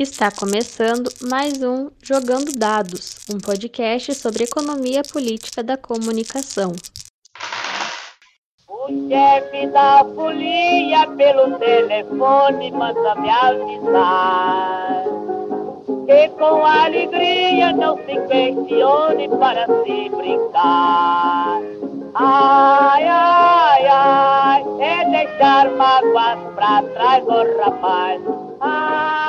Está começando mais um Jogando Dados, um podcast sobre economia política da comunicação. O chefe da folia pelo telefone manda me avisar que com alegria não se questione para se brincar. Ai, ai, ai, é deixar mágoas pra trás, ô oh, rapaz. Ai,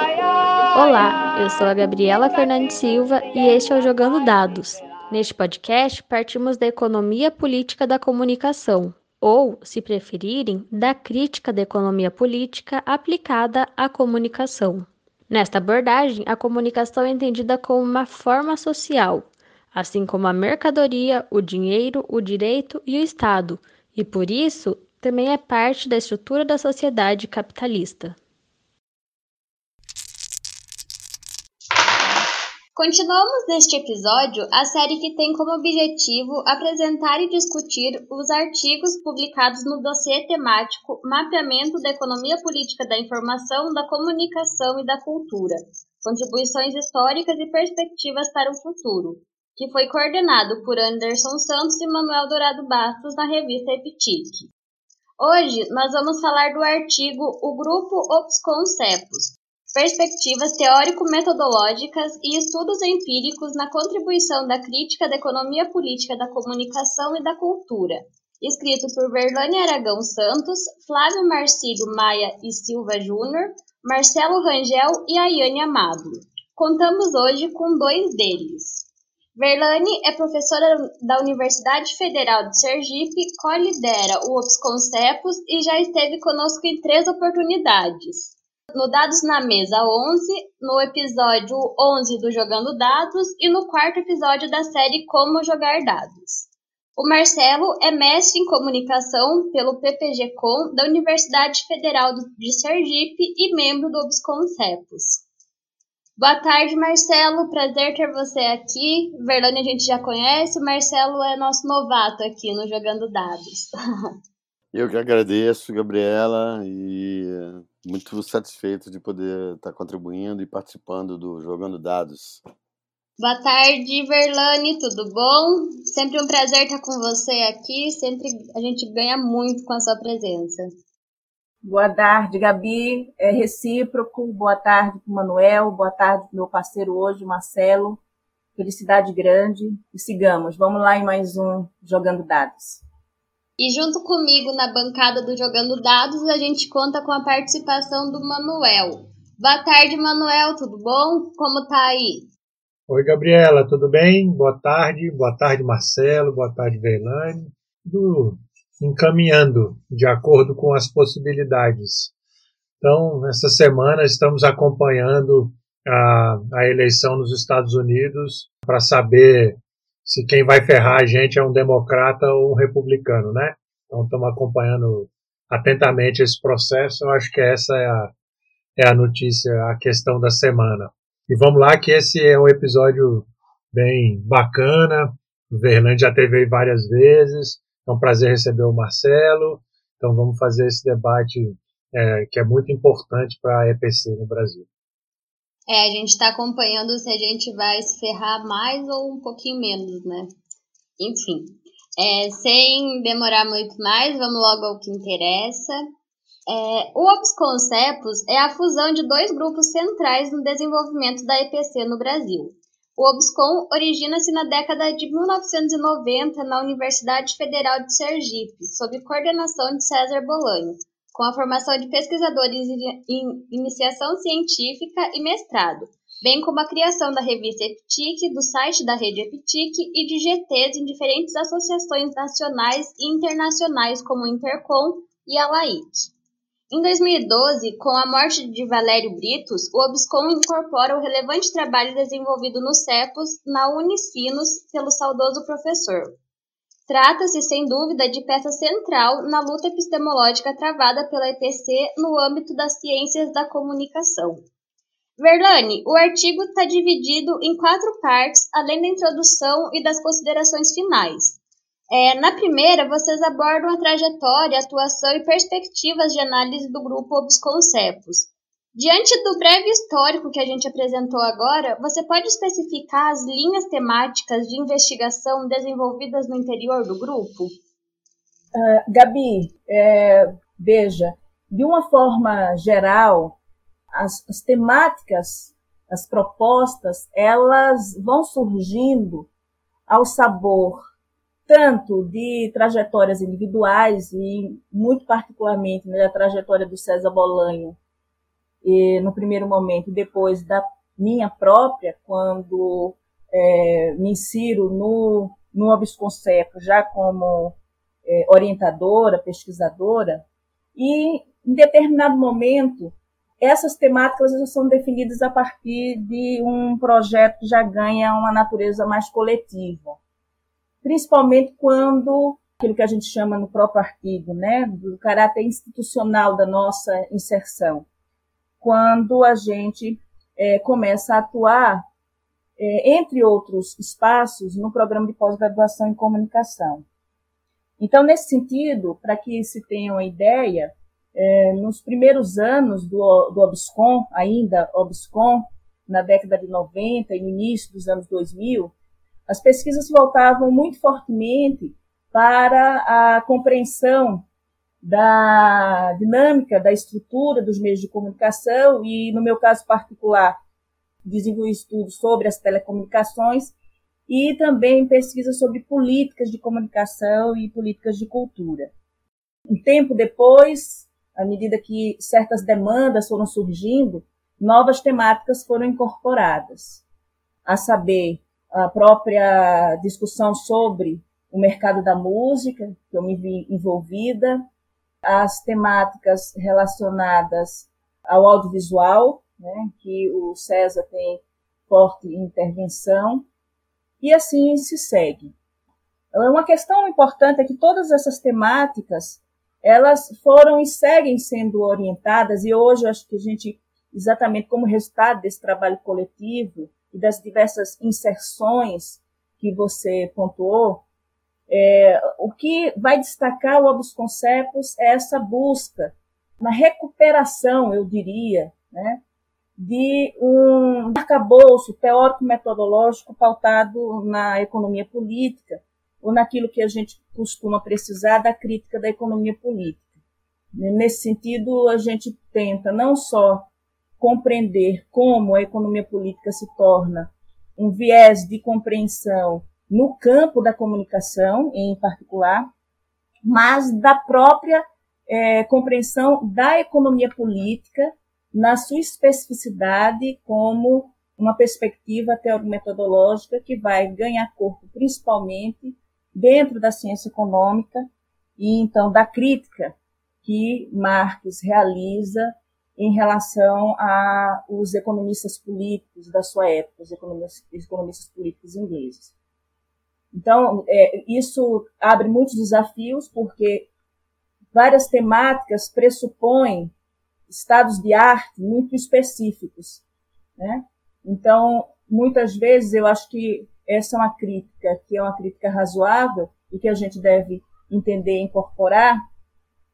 Olá, eu sou a Gabriela Fernandes Silva e este é o Jogando Dados. Neste podcast, partimos da economia política da comunicação, ou, se preferirem, da crítica da economia política aplicada à comunicação. Nesta abordagem, a comunicação é entendida como uma forma social, assim como a mercadoria, o dinheiro, o direito e o Estado, e por isso também é parte da estrutura da sociedade capitalista. Continuamos neste episódio a série que tem como objetivo apresentar e discutir os artigos publicados no dossiê temático Mapeamento da Economia Política da Informação, da Comunicação e da Cultura Contribuições Históricas e Perspectivas para o Futuro, que foi coordenado por Anderson Santos e Manuel Dourado Bastos na revista Epitic. Hoje nós vamos falar do artigo O Grupo Ops Concepos, Perspectivas teórico-metodológicas e estudos empíricos na contribuição da crítica da economia política da comunicação e da cultura, escrito por Verlane Aragão Santos, Flávio Marcílio Maia e Silva Júnior, Marcelo Rangel e Ayane Amado. Contamos hoje com dois deles. Verlane é professora da Universidade Federal de Sergipe, co-lidera o Ops Concepos e já esteve conosco em três oportunidades. No Dados na Mesa 11, no episódio 11 do Jogando Dados e no quarto episódio da série Como Jogar Dados. O Marcelo é mestre em comunicação pelo PPG-Com da Universidade Federal de Sergipe e membro do Ops Concepos. Boa tarde, Marcelo. Prazer ter você aqui. Verlane a gente já conhece, o Marcelo é nosso novato aqui no Jogando Dados. Eu que agradeço, Gabriela, e muito satisfeito de poder estar contribuindo e participando do Jogando Dados. Boa tarde, Verlane, tudo bom? Sempre um prazer estar com você aqui, sempre a gente ganha muito com a sua presença. Boa tarde, Gabi. É recíproco. Boa tarde para o Manuel. Boa tarde para meu parceiro hoje, Marcelo. Felicidade grande. E sigamos. Vamos lá em mais um Jogando Dados. E junto comigo na bancada do Jogando Dados, a gente conta com a participação do Manuel. Boa tarde, Manuel. Tudo bom? Como tá aí? Oi, Gabriela. Tudo bem? Boa tarde. Boa tarde, Marcelo. Boa tarde, Verlane. Tudo encaminhando de acordo com as possibilidades. Então, essa semana estamos acompanhando a, a eleição nos Estados Unidos para saber se quem vai ferrar a gente é um democrata ou um republicano, né? Então, estamos acompanhando atentamente esse processo. Eu acho que essa é a, é a notícia, a questão da semana. E vamos lá, que esse é um episódio bem bacana. O Verlande já teve várias vezes. É um prazer receber o Marcelo. Então vamos fazer esse debate é, que é muito importante para a EPC no Brasil. É, a gente está acompanhando se a gente vai se ferrar mais ou um pouquinho menos, né? Enfim, é, sem demorar muito mais, vamos logo ao que interessa. É, o Ops Concepos é a fusão de dois grupos centrais no desenvolvimento da EPC no Brasil, o OBSCOM origina-se na década de 1990 na Universidade Federal de Sergipe, sob coordenação de César Bolanho, com a formação de pesquisadores em iniciação científica e mestrado, bem como a criação da revista EPTIC, do site da rede EPTIC e de GTs em diferentes associações nacionais e internacionais como Intercom e a LAIC. Em 2012, com a morte de Valério Britos, o OBSCOM incorpora o relevante trabalho desenvolvido no CEPOS na Unicinos pelo saudoso professor. Trata-se, sem dúvida, de peça central na luta epistemológica travada pela EPC no âmbito das ciências da comunicação. Verlane, o artigo está dividido em quatro partes, além da introdução e das considerações finais. É, na primeira, vocês abordam a trajetória, atuação e perspectivas de análise do grupo Obsconcepos. Diante do breve histórico que a gente apresentou agora, você pode especificar as linhas temáticas de investigação desenvolvidas no interior do grupo? Uh, Gabi, é, veja, de uma forma geral, as, as temáticas, as propostas, elas vão surgindo ao sabor tanto de trajetórias individuais e muito particularmente né, da trajetória do César Bolanho e, no primeiro momento, depois da minha própria, quando é, me insiro no, no Obsconcepo já como é, orientadora, pesquisadora, e em determinado momento essas temáticas já são definidas a partir de um projeto que já ganha uma natureza mais coletiva, principalmente quando aquilo que a gente chama no próprio artigo, né, do caráter institucional da nossa inserção quando a gente é, começa a atuar, é, entre outros espaços, no programa de pós-graduação em comunicação. Então, nesse sentido, para que se tenha uma ideia, é, nos primeiros anos do, do OBSCOM, ainda OBSCOM, na década de 90 e no início dos anos 2000, as pesquisas voltavam muito fortemente para a compreensão da dinâmica, da estrutura dos meios de comunicação e, no meu caso particular, desenvolvi estudos sobre as telecomunicações e também pesquisa sobre políticas de comunicação e políticas de cultura. Um tempo depois, à medida que certas demandas foram surgindo, novas temáticas foram incorporadas, a saber, a própria discussão sobre o mercado da música, que eu me vi envolvida, as temáticas relacionadas ao audiovisual, né, que o César tem forte intervenção, e assim se segue. Uma questão importante é que todas essas temáticas elas foram e seguem sendo orientadas, e hoje acho que a gente, exatamente como resultado desse trabalho coletivo e das diversas inserções que você pontuou, é, o que vai destacar o Obus Concepos é essa busca na recuperação, eu diria, né, de um arcabouço teórico-metodológico pautado na economia política, ou naquilo que a gente costuma precisar da crítica da economia política. Nesse sentido, a gente tenta não só compreender como a economia política se torna um viés de compreensão no campo da comunicação, em particular, mas da própria é, compreensão da economia política na sua especificidade como uma perspectiva teórico-metodológica que vai ganhar corpo principalmente dentro da ciência econômica e então da crítica que Marx realiza em relação aos economistas políticos da sua época, os economistas, economistas políticos ingleses. Então, é, isso abre muitos desafios, porque várias temáticas pressupõem estados de arte muito específicos. Né? Então, muitas vezes, eu acho que essa é uma crítica, que é uma crítica razoável e que a gente deve entender e incorporar,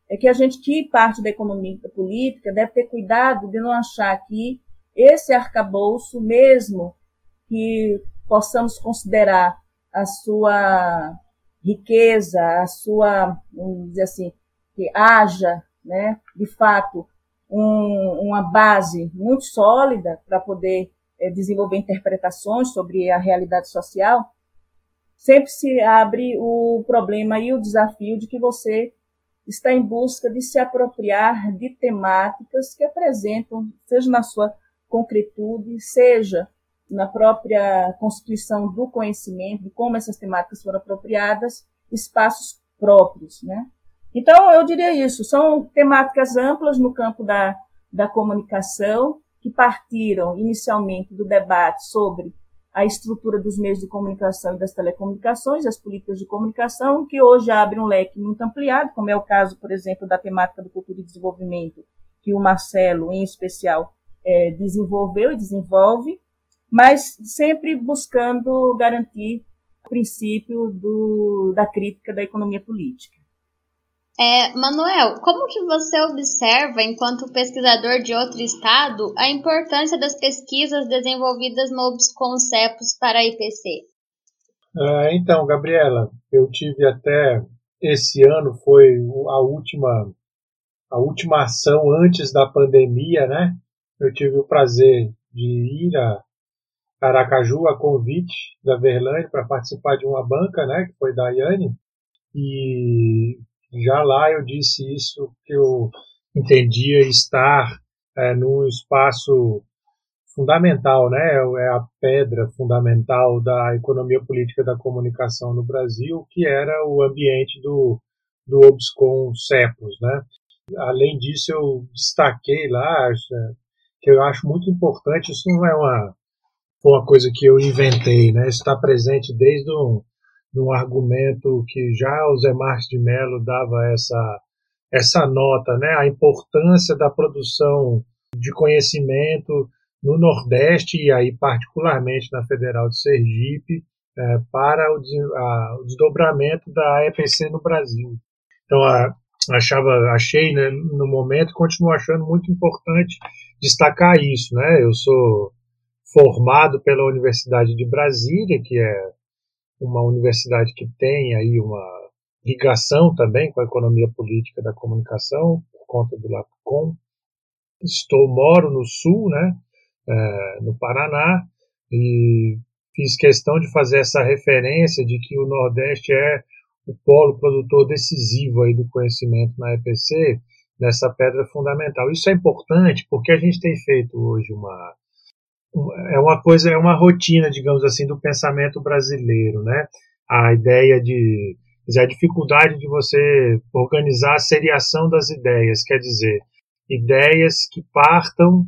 é que a gente que parte da economia da política deve ter cuidado de não achar que esse arcabouço, mesmo que possamos considerar a sua riqueza, a sua, vamos dizer assim, que haja, né, de fato, um, uma base muito sólida para poder é, desenvolver interpretações sobre a realidade social, sempre se abre o problema e o desafio de que você está em busca de se apropriar de temáticas que apresentam, seja na sua concretude, seja na própria constituição do conhecimento, de como essas temáticas foram apropriadas, espaços próprios, né? Então, eu diria isso, são temáticas amplas no campo da, da comunicação, que partiram inicialmente do debate sobre a estrutura dos meios de comunicação e das telecomunicações, as políticas de comunicação, que hoje abrem um leque muito ampliado, como é o caso, por exemplo, da temática do cultura e desenvolvimento, que o Marcelo, em especial, é, desenvolveu e desenvolve, mas sempre buscando garantir o princípio do, da crítica da economia política. É, Manuel, como que você observa, enquanto pesquisador de outro estado, a importância das pesquisas desenvolvidas no Obsconcepos para a IPC? Ah, então, Gabriela, eu tive até esse ano foi a última a última ação antes da pandemia, né? Eu tive o prazer de ir a Aracaju a convite da Verlaine para participar de uma banca, né? Que foi da Yane. E já lá eu disse isso que eu entendia estar é, num espaço fundamental, né? É a pedra fundamental da economia política da comunicação no Brasil, que era o ambiente do, do Obscom Cepos, né? Além disso, eu destaquei lá que eu acho muito importante. Isso não é uma uma coisa que eu inventei, né? Está presente desde um, um argumento que já o Zé Marques de Mello dava essa essa nota, né? A importância da produção de conhecimento no Nordeste e aí particularmente na Federal de Sergipe é, para o, a, o, desdobramento da EPC no Brasil. Então a, achava, achei né, no momento, continuo achando muito importante destacar isso, né? Eu sou formado pela Universidade de Brasília, que é uma universidade que tem aí uma ligação também com a economia política da comunicação por conta do LAPCOM. Estou moro no sul, né? é, no Paraná, e fiz questão de fazer essa referência de que o Nordeste é o polo produtor decisivo aí do conhecimento na EPC, nessa pedra fundamental. Isso é importante porque a gente tem feito hoje uma é uma coisa, é uma rotina, digamos assim, do pensamento brasileiro, né? A ideia de a dificuldade de você organizar a seriação das ideias, quer dizer, ideias que partam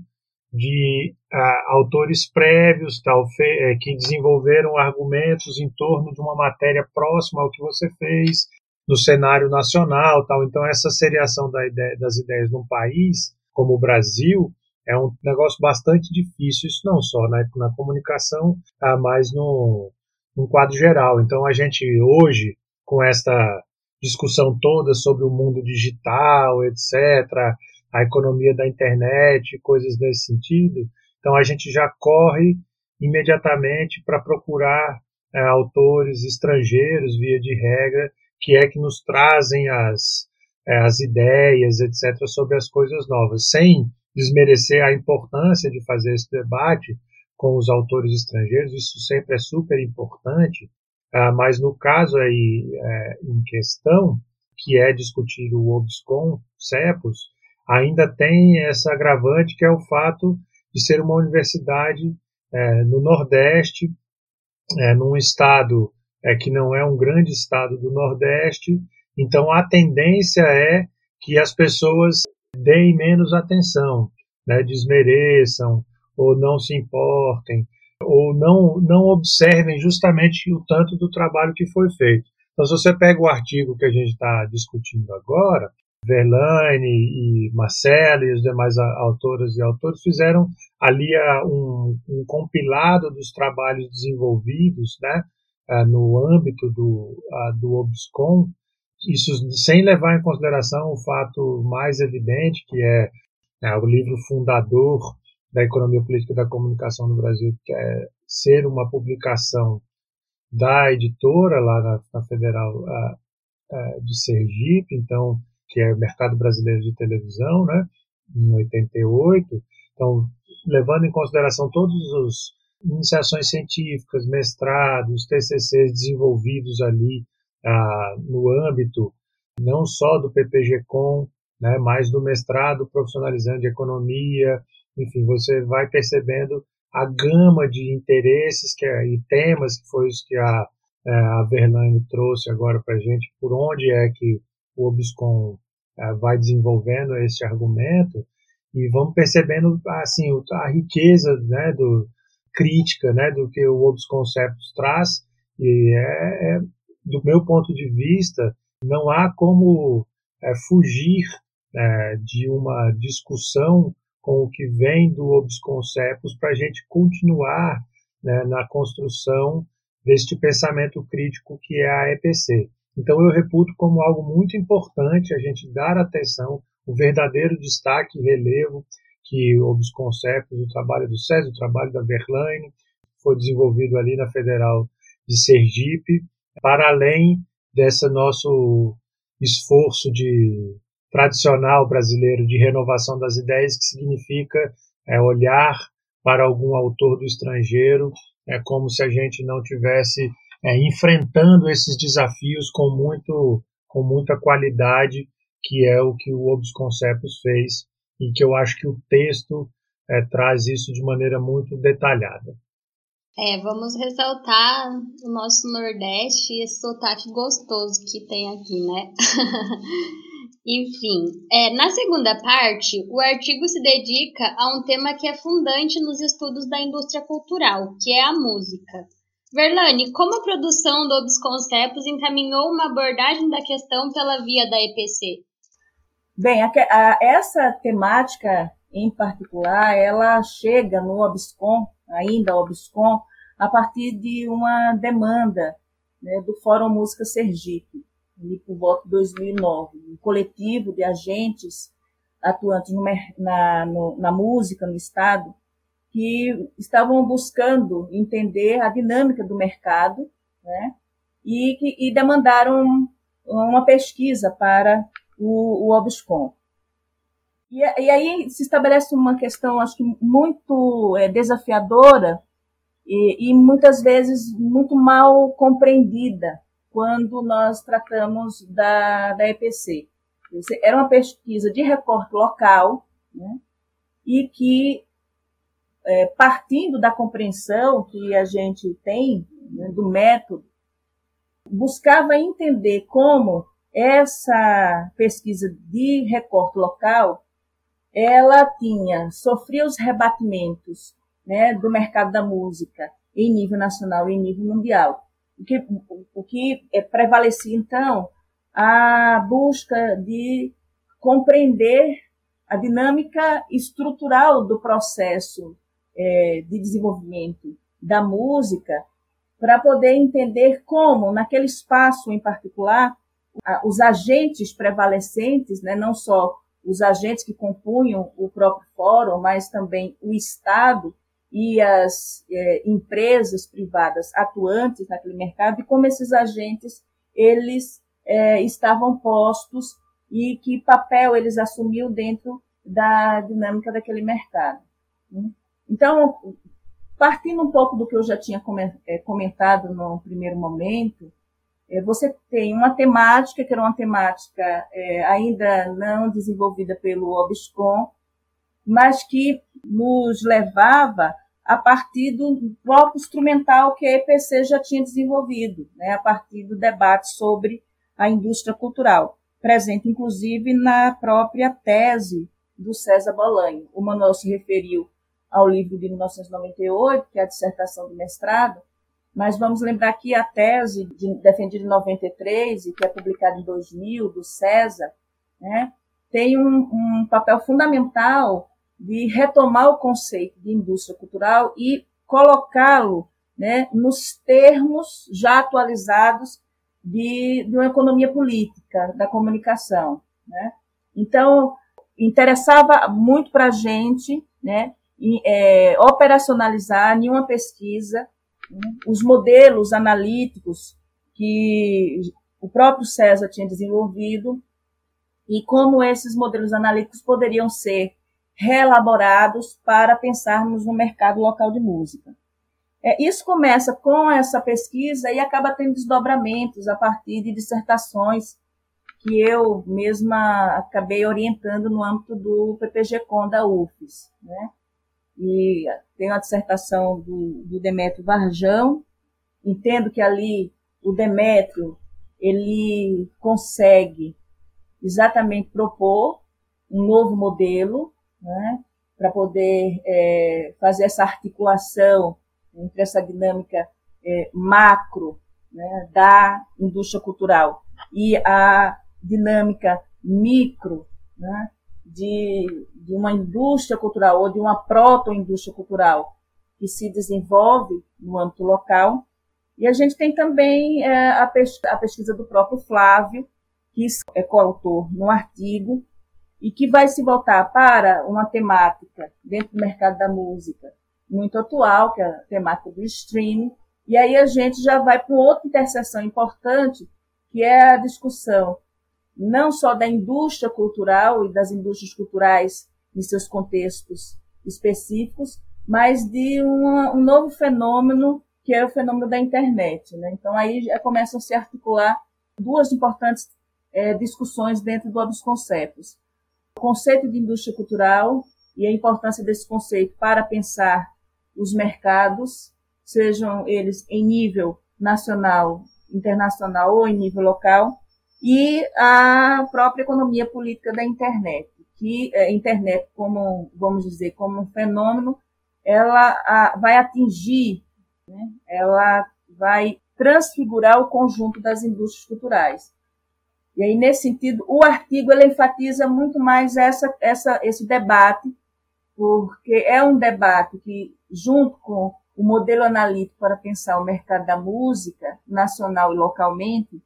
de uh, autores prévios tal, é, que desenvolveram argumentos em torno de uma matéria próxima ao que você fez no cenário nacional tal. Então essa seriação da ideia, das ideias num país como o Brasil é um negócio bastante difícil. Isso não só na, na comunicação, uh, mas no, no quadro geral. Então a gente hoje com esta discussão toda sobre o mundo digital, etc a economia da internet, coisas nesse sentido. Então a gente já corre imediatamente para procurar é, autores estrangeiros, via de regra, que é que nos trazem as, é, as ideias, etc., sobre as coisas novas, sem desmerecer a importância de fazer esse debate com os autores estrangeiros, isso sempre é super importante, ah, mas no caso aí é, em questão, que é discutir o OBSCOM, CEPOS, ainda tem essa agravante que é o fato de ser uma universidade é, no Nordeste, é, num estado que não é um grande estado do Nordeste, então a tendência é que as pessoas deem menos atenção, né, desmereçam ou não se importem ou não, não observem justamente o tanto do trabalho que foi feito. Então, se você pega o artigo que a gente está discutindo agora, Verlaine e Marcelo e os demais autoras e autores fizeram ali um, um compilado dos trabalhos desenvolvidos né, no âmbito do, do OBSCOM, isso sem levar em consideração o fato mais evidente, que é, é o livro fundador da economia política da comunicação no Brasil, que é ser uma publicação da editora lá na, na Federal uh, uh, de Sergipe, então que é o mercado brasileiro de televisão, né, em 88. Então, levando em consideração todas as iniciações científicas, mestrados, TCCs desenvolvidos ali ah, no âmbito não só do PPG-Com, né, mas do mestrado profissionalizante de economia, enfim, você vai percebendo a gama de interesses que, e temas que foi os que a, eh, a Verlaine trouxe agora para a gente, por onde é que o Obscom uh, vai desenvolvendo esse argumento. E vamos percebendo assim a riqueza né, do crítica né, do que o Obs Conceptos traz. E é, é, do meu ponto de vista não há como é, fugir é, de uma discussão com o que vem do Obs Conceptos para a gente continuar né, na construção deste pensamento crítico que é a EPC. Então eu reputo como algo muito importante a gente dar atenção, o verdadeiro destaque e relevo que os conceitos o trabalho do César, o trabalho da Verlaine, foi desenvolvido ali na Federal de Sergipe, para além desse nosso esforço de tradicional brasileiro de renovação das ideias, que significa é, olhar para algum autor do estrangeiro é como se a gente não tivesse é, enfrentando esses desafios com muito com muita qualidade, que é o que o Obs Conceptos fez e que eu acho que o texto é, traz isso de maneira muito detalhada. É, vamos ressaltar o nosso Nordeste e esse sotaque gostoso que tem aqui, né? Enfim, é, na segunda parte, o artigo se dedica a um tema que é fundante nos estudos da indústria cultural, que é a música. Verlane, como a produção do Obsconcepos encaminhou uma abordagem da questão pela via da EPC? Bem, a, a, essa temática em particular, ela chega no Obscom, ainda Obscom, a partir de uma demanda né, do Fórum Música Sergipe ali por volta de 2009, um coletivo de agentes atuantes no, na, no, na música no Estado, que estavam buscando entender a dinâmica do mercado né, e, que, e demandaram uma pesquisa para o, o Obscom. E, e, aí se estabelece uma questão, acho que muito é, desafiadora e, e muitas vezes muito mal compreendida quando nós tratamos da, da EPC. Era uma pesquisa de recorte local, né, e que, é, partindo da compreensão que a gente tem né, do método, buscava entender como essa pesquisa de recorte local ela tinha sofria os rebatimentos né, do mercado da música em nível nacional e em nível mundial. O que, o que é prevalecia, então, a busca de compreender a dinâmica estrutural do processo é, de desenvolvimento da música para poder entender como, naquele espaço em particular, os agentes prevalecentes, né, não só os agentes que compunham o próprio fórum, mas também o Estado, e as é, empresas privadas atuantes naquele mercado e como esses agentes eles é, estavam postos e que papel eles assumiam dentro da dinâmica daquele mercado. Né? Então, partindo um pouco do que eu já tinha é, comentado no primeiro momento, você tem uma temática, que era uma temática é, ainda não desenvolvida pelo OBSCOM, mas que nos levava a partir do próprio instrumental que a EPC já tinha desenvolvido, né, a partir do debate sobre a indústria cultural, presente inclusive na própria tese do César Bolanho. O Manuel se referiu ao livro de 1998, que é a dissertação de mestrado, mas vamos lembrar que a tese de, defendida em 93 e que é publicada em 2000 do César, né, tem um, um papel fundamental de retomar o conceito de indústria cultural e colocá-lo né, nos termos já atualizados de, de uma economia política da comunicação. Né? Então, interessava muito para a gente né, é, operacionalizar em uma pesquisa os modelos analíticos que o próprio César tinha desenvolvido e como esses modelos analíticos poderiam ser reelaborados para pensarmos no mercado local de música. É, isso começa com essa pesquisa e acaba tendo desdobramentos a partir de dissertações que eu mesma acabei orientando no âmbito do PPG-Com da UFES. Né? E tem uma dissertação do, do Demétrio Varjão, entendo que ali o Demétrio ele consegue exatamente propor um novo modelo né, para poder é, fazer essa articulação entre essa dinâmica é, macro né, da indústria cultural e a dinâmica micro né, de, de uma indústria cultural ou de uma proto-indústria cultural que se desenvolve no âmbito local. E a gente tem também é, a, pesquisa, a pesquisa do próprio Flávio, que é coautor no artigo, e que vai se voltar para uma temática dentro do mercado da música muito atual, que é a temática do streaming, e aí a gente já vai para outra interseção importante, que é a discussão não só da indústria cultural e das indústrias culturais em seus contextos específicos, mas de uma, um novo fenômeno que é o fenômeno da internet. Né? Então aí começam a se articular duas importantes é, discussões dentro dos conceitos. O conceito de indústria cultural e a importância desse conceito para pensar os mercados, sejam eles em nível nacional, internacional ou em nível local, e a própria economia política da internet, que a é, internet, como vamos dizer, como um fenômeno, ela a, vai atingir, né, ela vai transfigurar o conjunto das indústrias culturais. E aí, nesse sentido, o artigo ele enfatiza muito mais essa, essa, esse debate, porque é um debate que, junto com o modelo analítico para pensar o mercado da música, nacional e localmente,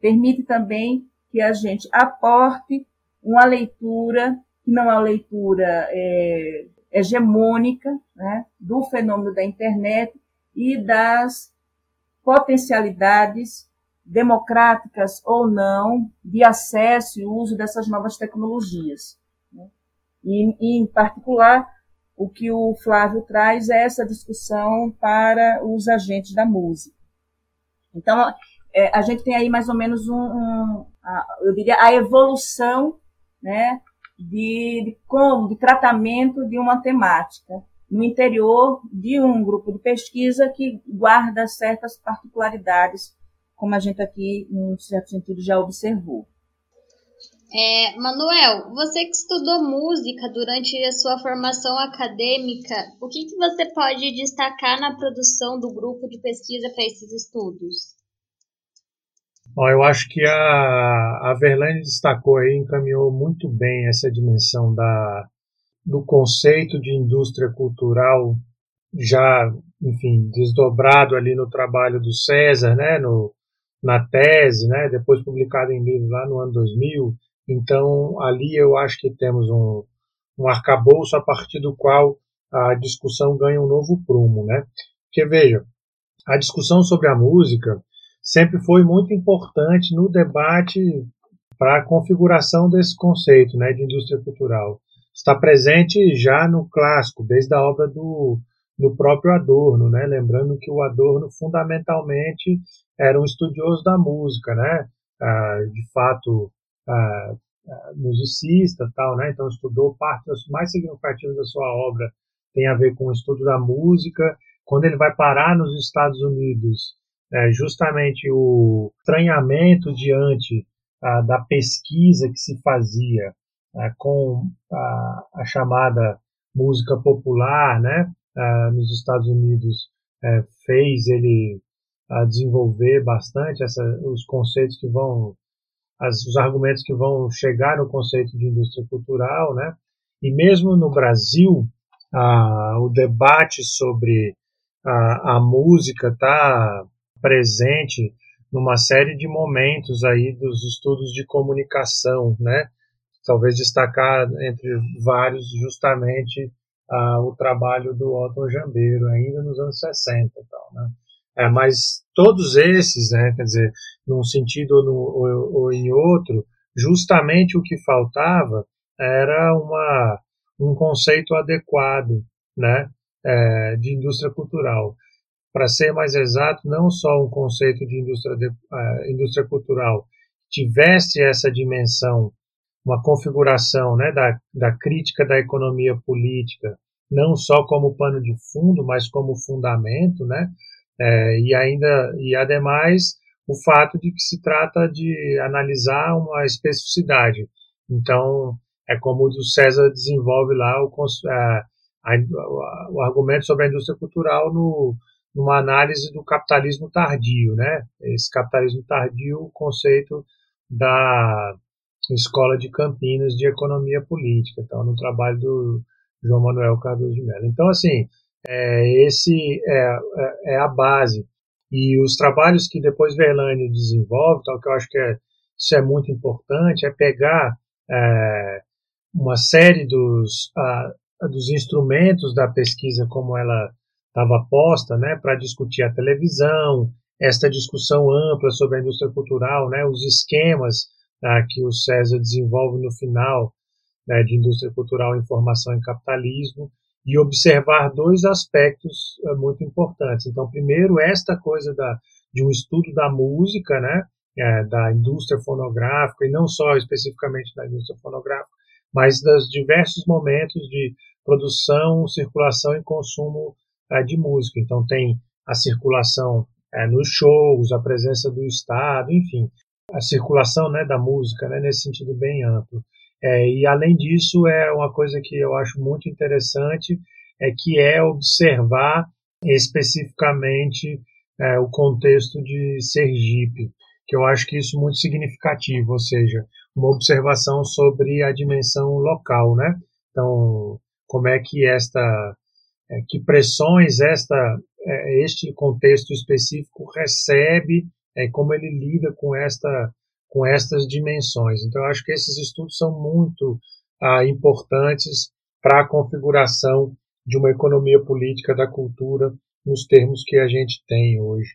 permite também que a gente aporte uma leitura que não é uma leitura é, hegemônica né, do fenômeno da internet e das potencialidades democráticas ou não de acesso e uso dessas novas tecnologias. Né? E, e, em particular, o que o Flávio traz é essa discussão para os agentes da música. Então, é, a gente tem aí mais ou menos um, um a, eu diria, a evolução né, de, de, como, de tratamento de uma temática no interior de um grupo de pesquisa que guarda certas particularidades, como a gente aqui, em certo sentido, já observou. É, Manuel, você que estudou música durante a sua formação acadêmica, o que, que você pode destacar na produção do grupo de pesquisa para esses estudos? Eu acho que a, a Verlaine destacou aí, encaminhou muito bem essa dimensão da, do conceito de indústria cultural já, enfim, desdobrado ali no trabalho do César, né, no, na tese, né, depois publicado em livro lá no ano 2000. Então, ali eu acho que temos um, um arcabouço a partir do qual a discussão ganha um novo prumo, né? Porque, veja, a discussão sobre a música, sempre foi muito importante no debate para a configuração desse conceito né, de indústria cultural. Está presente já no clássico, desde a obra do, do próprio Adorno, né? lembrando que o Adorno fundamentalmente era um estudioso da música, né? Ah, de fato ah, ah, musicista, tal, né? então estudou partes mais significativas da sua obra tem a ver com o estudo da música. Quando ele vai parar nos Estados Unidos, é, justamente o estranhamento diante ah, da pesquisa que se fazia ah, com a, a, chamada música popular, né, ah, nos Estados Unidos, é, fez ele desenvolver bastante essa, os conceitos que vão, as, os argumentos que vão chegar no conceito de indústria cultural, né, e mesmo no Brasil, o debate sobre a, a música está presente numa série de momentos aí dos estudos de comunicação, né? Talvez destacar entre vários justamente ah, o trabalho do Otto Jambeiro, ainda nos anos 60 e tal, né? É, mas todos esses, né, quer dizer, num sentido ou, no, ou, ou em outro, justamente o que faltava era uma, um conceito adequado, né, é, de indústria cultural para ser mais exato, não só um conceito de indústria, de, uh, indústria cultural tivesse essa dimensão, uma configuração né, da, da crítica da economia política, não só como pano de fundo, mas como fundamento, né? É, e ainda e ademais o fato de que se trata de analisar uma especificidade. Então é como o César desenvolve lá o, a, a, o argumento sobre a indústria cultural no, numa análise do capitalismo tardio, né? Esse capitalismo tardio, o conceito da Escola de Campinas de Economia Política, então, no trabalho do João Manuel Cardoso de Mello. Então, assim, é, esse é, é, é, a base. E os trabalhos que depois Verlânio desenvolve, tal, que eu acho que é, isso é muito importante, é pegar é, uma série dos, a, dos instrumentos da pesquisa como ela estava posta, né, para discutir a televisão, esta discussão ampla sobre a indústria cultural, né, os esquemas tá, que o César desenvolve no final né, de indústria cultural, informação e capitalismo, e observar dois aspectos uh, muito importantes. Então, primeiro, esta coisa da, de um estudo da música, né, é, da indústria fonográfica, e não só especificamente da indústria fonográfica, mas dos diversos momentos de produção, circulação e consumo uh, de música. Então, tem a circulação uh, nos shows, a presença do Estado, enfim, a circulação né, da música né, nesse sentido bem amplo. É, e além disso, é uma coisa que eu acho muito interessante, é que é observar especificamente é, o contexto de Sergipe, que eu acho que isso é muito significativo, ou seja, uma observação sobre a dimensão local, né? Então, como é que esta, é, que pressões esta, é, este contexto específico recebe, é, como ele lida com esta com estas dimensões. Então, acho que esses estudos são muito ah, importantes para a configuração de uma economia política da cultura nos termos que a gente tem hoje,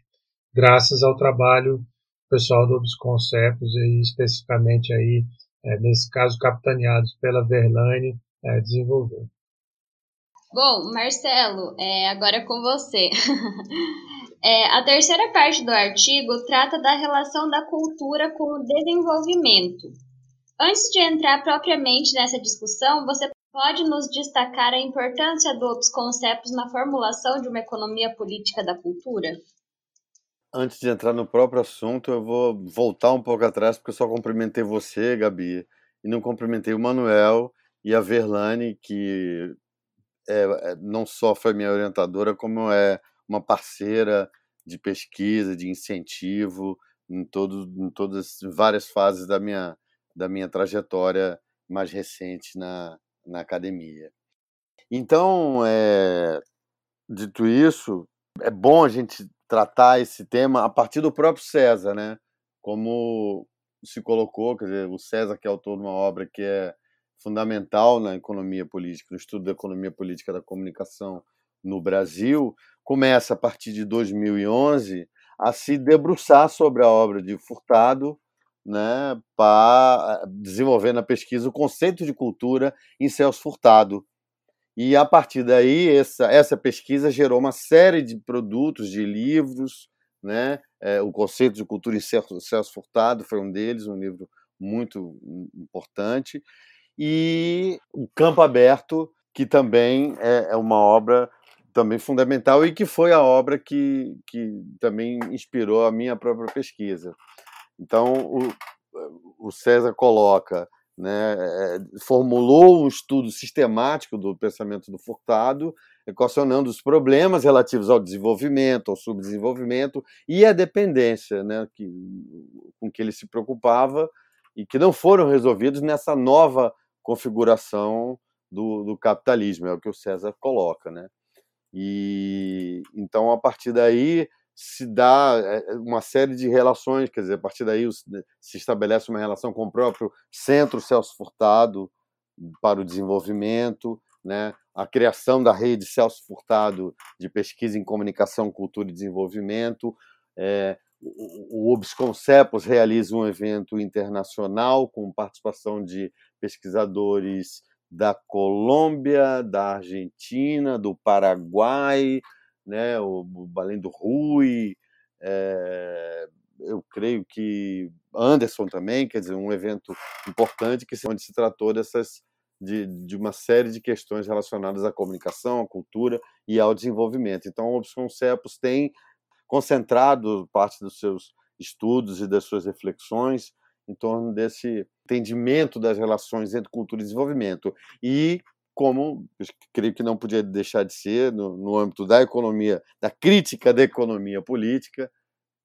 graças ao trabalho pessoal do Obsconceptos e especificamente aí, é, nesse caso, capitaneados pela Verlaine, é, desenvolveu. Bom, Marcelo, é, agora é com você. É, a terceira parte do artigo trata da relação da cultura com o desenvolvimento. Antes de entrar propriamente nessa discussão, você pode nos destacar a importância dos conceitos na formulação de uma economia política da cultura? Antes de entrar no próprio assunto, eu vou voltar um pouco atrás, porque eu só cumprimentei você, Gabi, e não cumprimentei o Manuel e a Verlane, que é, é não só foi minha orientadora, como é uma parceira de pesquisa, de incentivo em, todo, em todas várias fases da minha, da minha trajetória mais recente na, na academia. Então, é, dito isso, é bom a gente tratar esse tema a partir do próprio César, né? Como se colocou, quer dizer, o César que é autor de uma obra que é fundamental na economia política, no estudo da economia política da comunicação no Brasil, começa a partir de 2011 a se debruçar sobre a obra de Furtado, né, para desenvolver na pesquisa o conceito de cultura em Celso Furtado. E a partir daí, essa, essa pesquisa gerou uma série de produtos, de livros, né? É, o conceito de cultura em Celso, Celso Furtado foi um deles, um livro muito importante. E o Campo Aberto, que também é, é uma obra também fundamental e que foi a obra que, que também inspirou a minha própria pesquisa. Então, o, o César coloca, né, é, formulou um estudo sistemático do pensamento do Furtado, equacionando os problemas relativos ao desenvolvimento, ao subdesenvolvimento e à dependência né, que, com que ele se preocupava e que não foram resolvidos nessa nova configuração do, do capitalismo, é o que o César coloca. Né? E então a partir daí se dá eh, uma série de relações, quer dizer, a partir daí né, se estabelece uma relação com o próprio Centro Celso Furtado para o desenvolvimento, né? a criação da rede Celso Furtado de pesquisa em comunicação, cultura e desenvolvimento. É, o Obsconcepos realiza um evento internacional com participação de pesquisadores da Colômbia, da Argentina, do Paraguai, né, o, o Além do Rui, é, eu creio que Anderson também, quer dizer, um evento importante que onde se tratou dessas de, de uma série de questões relacionadas à comunicação, à cultura e ao desenvolvimento. Então, o Opus Concepos tem concentrado parte dos seus estudos e das suas reflexões em torno desse entendimento das relações entre cultura e desenvolvimento. E como creio que não podia deixar de ser no, no âmbito da economia, da crítica da economia política,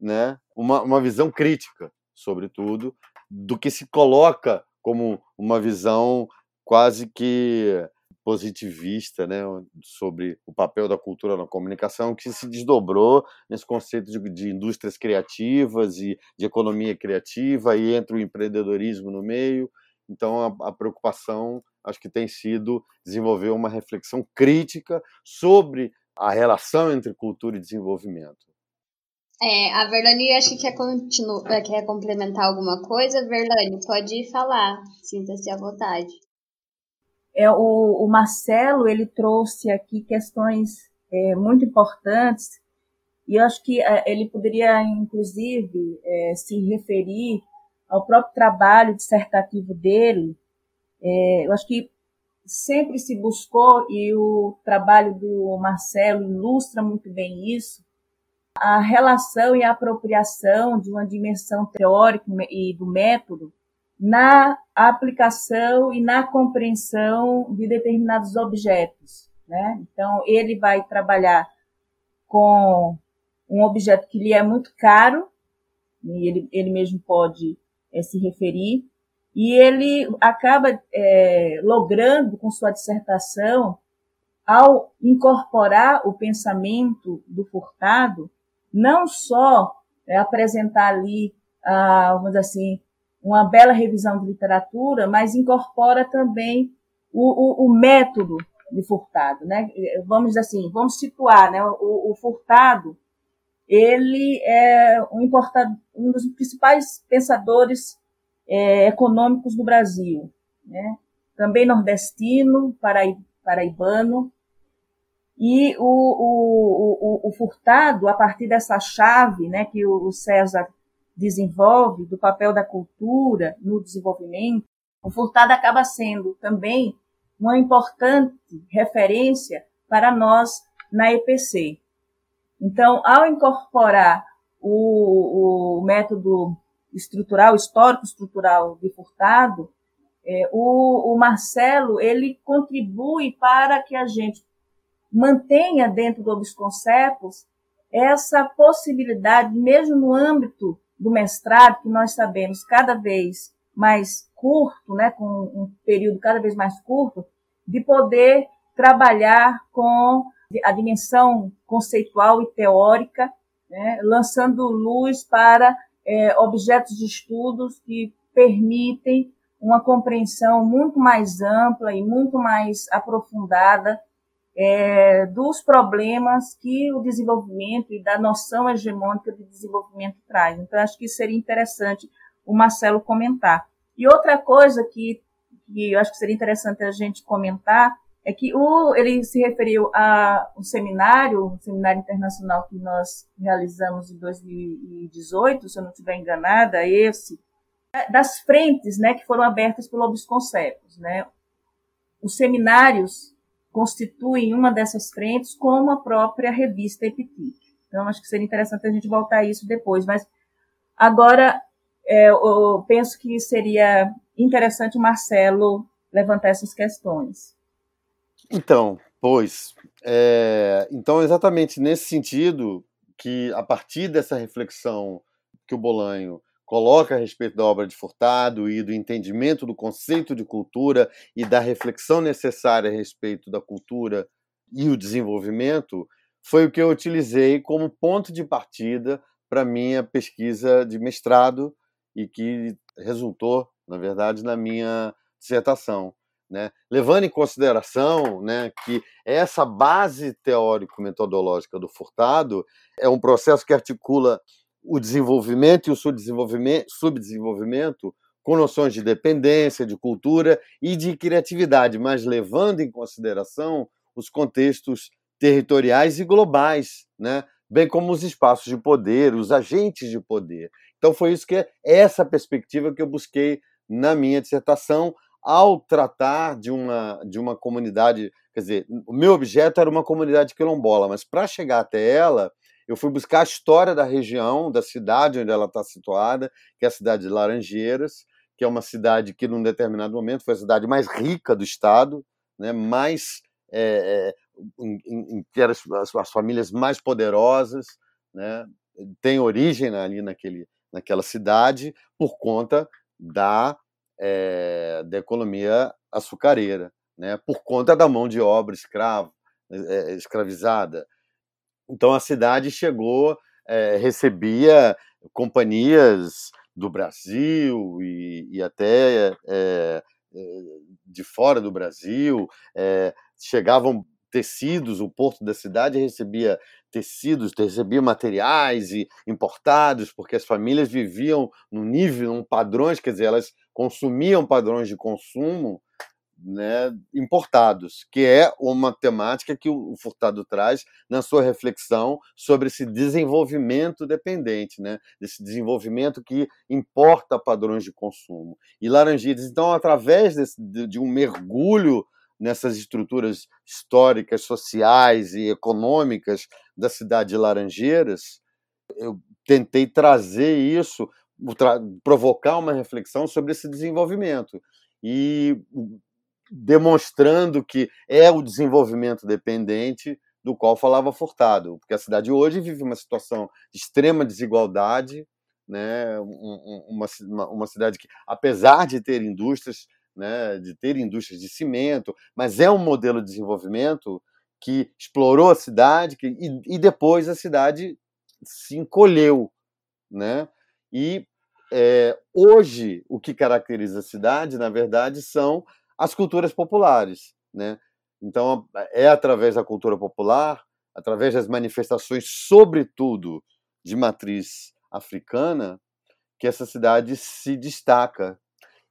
né, uma, uma visão crítica, sobretudo, do que se coloca como uma visão quase que positivista, né, sobre o papel da cultura na comunicação, que se desdobrou nesse conceito de, de, indústrias criativas e de economia criativa, e entra o empreendedorismo no meio. Então, a, a preocupação, acho que tem sido desenvolver uma reflexão crítica sobre a relação entre cultura e desenvolvimento. É, a Verlane acho que quer, continu... quer complementar alguma coisa. Verlane, pode falar, sinta-se à vontade. É, o, o, Marcelo ele trouxe aqui questões é, muito importantes e eu acho que é, ele poderia, inclusive, é, se referir ao próprio trabalho dissertativo dele. É, eu acho que sempre se buscou, e o trabalho do Marcelo ilustra muito bem isso, a relação e a apropriação de uma dimensão teórica e do método na aplicação e na compreensão de determinados objetos. Né? Então, ele vai trabalhar com um objeto que lhe é muito caro, e ele, ele mesmo pode é, se referir, e ele acaba é, logrando com sua dissertação, ao incorporar o pensamento do Furtado, não só é, apresentar ali, ah, vamos dizer assim, uma bela revisão de literatura, mas incorpora também o, o, o método de Furtado, né? Vamos assim, vamos situar, né? O, o Furtado, ele é um, um dos principais pensadores é, econômicos do Brasil, né? Também nordestino, paraibano, e o, o, o, o, Furtado, a partir dessa chave né, que o César desenvolve, do papel da cultura no desenvolvimento, o Furtado acaba sendo também uma importante referência para nós na EPC. Então, ao incorporar o, o método estrutural, histórico-estrutural de Furtado, é, o, o Marcelo ele contribui para que a gente mantenha dentro dos conceitos essa possibilidade, mesmo no âmbito do mestrado, que nós sabemos cada vez mais curto, né, com um período cada vez mais curto, de poder trabalhar com a dimensão conceitual e teórica, né, lançando luz para é, objetos de estudos que permitem uma compreensão muito mais ampla e muito mais aprofundada é, dos problemas que o desenvolvimento e da noção hegemônica de desenvolvimento traz. Então, acho que seria interessante o Marcelo comentar. E outra coisa que, que eu acho que seria interessante a gente comentar é que o, ele se referiu a um seminário, um seminário internacional que nós realizamos em 2018, se eu não estiver enganada, esse, das frentes né, que foram abertas pelo Obisconcepos. Né? Os seminários constituem uma dessas frentes, como a própria revista Epitique. Então, acho que seria interessante a gente voltar a isso depois, mas agora é, eu penso que seria interessante o Marcelo levantar essas questões. Então, pois, é, então exatamente nesse sentido que a partir dessa reflexão que o Bolanho coloca a respeito da obra de Furtado e do entendimento do conceito de cultura e da reflexão necessária a respeito da cultura e o desenvolvimento, foi o que eu utilizei como ponto de partida para minha pesquisa de mestrado e que resultou, na verdade, na minha dissertação. Né? Levando em consideração né, que essa base teórico-metodológica do Furtado é um processo que articula o desenvolvimento e o subdesenvolvimento, com noções de dependência, de cultura e de criatividade, mas levando em consideração os contextos territoriais e globais, né? bem como os espaços de poder, os agentes de poder. Então foi isso que é essa perspectiva que eu busquei na minha dissertação ao tratar de uma de uma comunidade, quer dizer, o meu objeto era uma comunidade quilombola, mas para chegar até ela, eu fui buscar a história da região, da cidade onde ela está situada, que é a cidade de Laranjeiras, que é uma cidade que, num determinado momento, foi a cidade mais rica do estado, né, mais é, em, em, que eram as, as, famílias mais poderosas, né, tem origem ali naquele, naquela cidade por conta da, é, da economia açucareira. né, por conta da mão de obra escrava, é, escravizada. Então a cidade chegou, é, recebia companhias do Brasil e, e até é, de fora do Brasil, é, chegavam tecidos, o porto da cidade recebia tecidos, recebia materiais e importados, porque as famílias viviam num nível, num padrões, quer dizer, elas consumiam padrões de consumo né, importados, que é uma temática que o Furtado traz na sua reflexão sobre esse desenvolvimento dependente, né, esse desenvolvimento que importa padrões de consumo. E Laranjeiras, então, através desse, de um mergulho nessas estruturas históricas, sociais e econômicas da cidade de Laranjeiras, eu tentei trazer isso, provocar uma reflexão sobre esse desenvolvimento. E demonstrando que é o desenvolvimento dependente do qual falava Furtado, porque a cidade hoje vive uma situação de extrema desigualdade, né, uma, uma, uma cidade que, apesar de ter indústrias, né, de ter indústrias de cimento, mas é um modelo de desenvolvimento que explorou a cidade que, e, e depois a cidade se encolheu, né? E é, hoje o que caracteriza a cidade, na verdade, são as culturas populares, né? Então é através da cultura popular, através das manifestações, sobretudo de matriz africana, que essa cidade se destaca.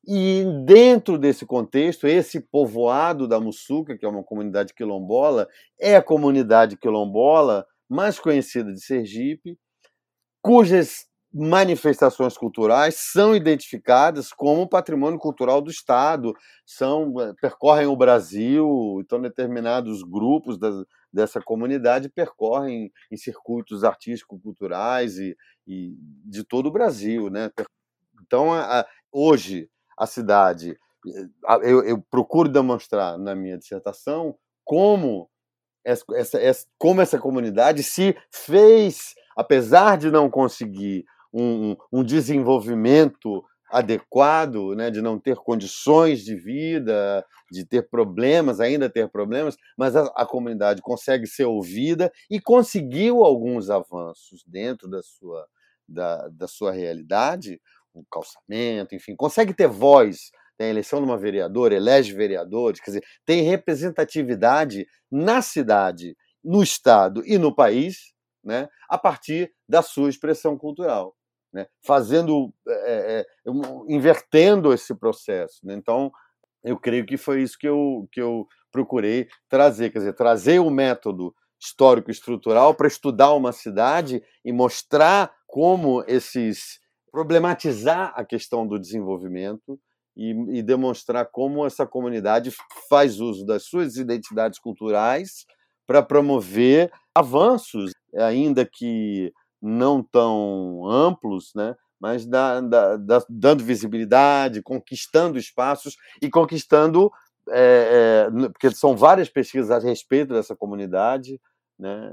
E dentro desse contexto, esse povoado da Mussuca, que é uma comunidade quilombola, é a comunidade quilombola mais conhecida de Sergipe, cujas manifestações culturais são identificadas como patrimônio cultural do Estado, são eh, percorrem o Brasil, então determinados grupos dessa comunidade percorrem em circuitos artístico-culturais e, e, de todo o Brasil, né? Então a, a, hoje a cidade, eh, eu, eu, procuro demonstrar na minha dissertação como essa, essa, como essa comunidade se fez, apesar de não conseguir um, um desenvolvimento adequado, né, de não ter condições de vida, de ter problemas, ainda ter problemas, mas a, a, comunidade consegue ser ouvida e conseguiu alguns avanços dentro da sua, da, da sua realidade, um calçamento, enfim, consegue ter voz. Tem a eleição de uma vereadora, elege vereadores, quer dizer, tem representatividade na cidade, no Estado e no país, né, a partir da sua expressão cultural né? fazendo, é, é, invertendo esse processo. Né? Então, eu creio que foi isso que eu, que eu procurei trazer, quer dizer, trazer o método histórico estrutural para estudar uma cidade e mostrar como esses problematizar a questão do desenvolvimento e, e, demonstrar como essa comunidade faz uso das suas identidades culturais para promover avanços, ainda que não tão amplos, né? mas da, da, da, dando visibilidade, conquistando espaços e conquistando, é, é, porque são várias pesquisas a respeito dessa comunidade, né,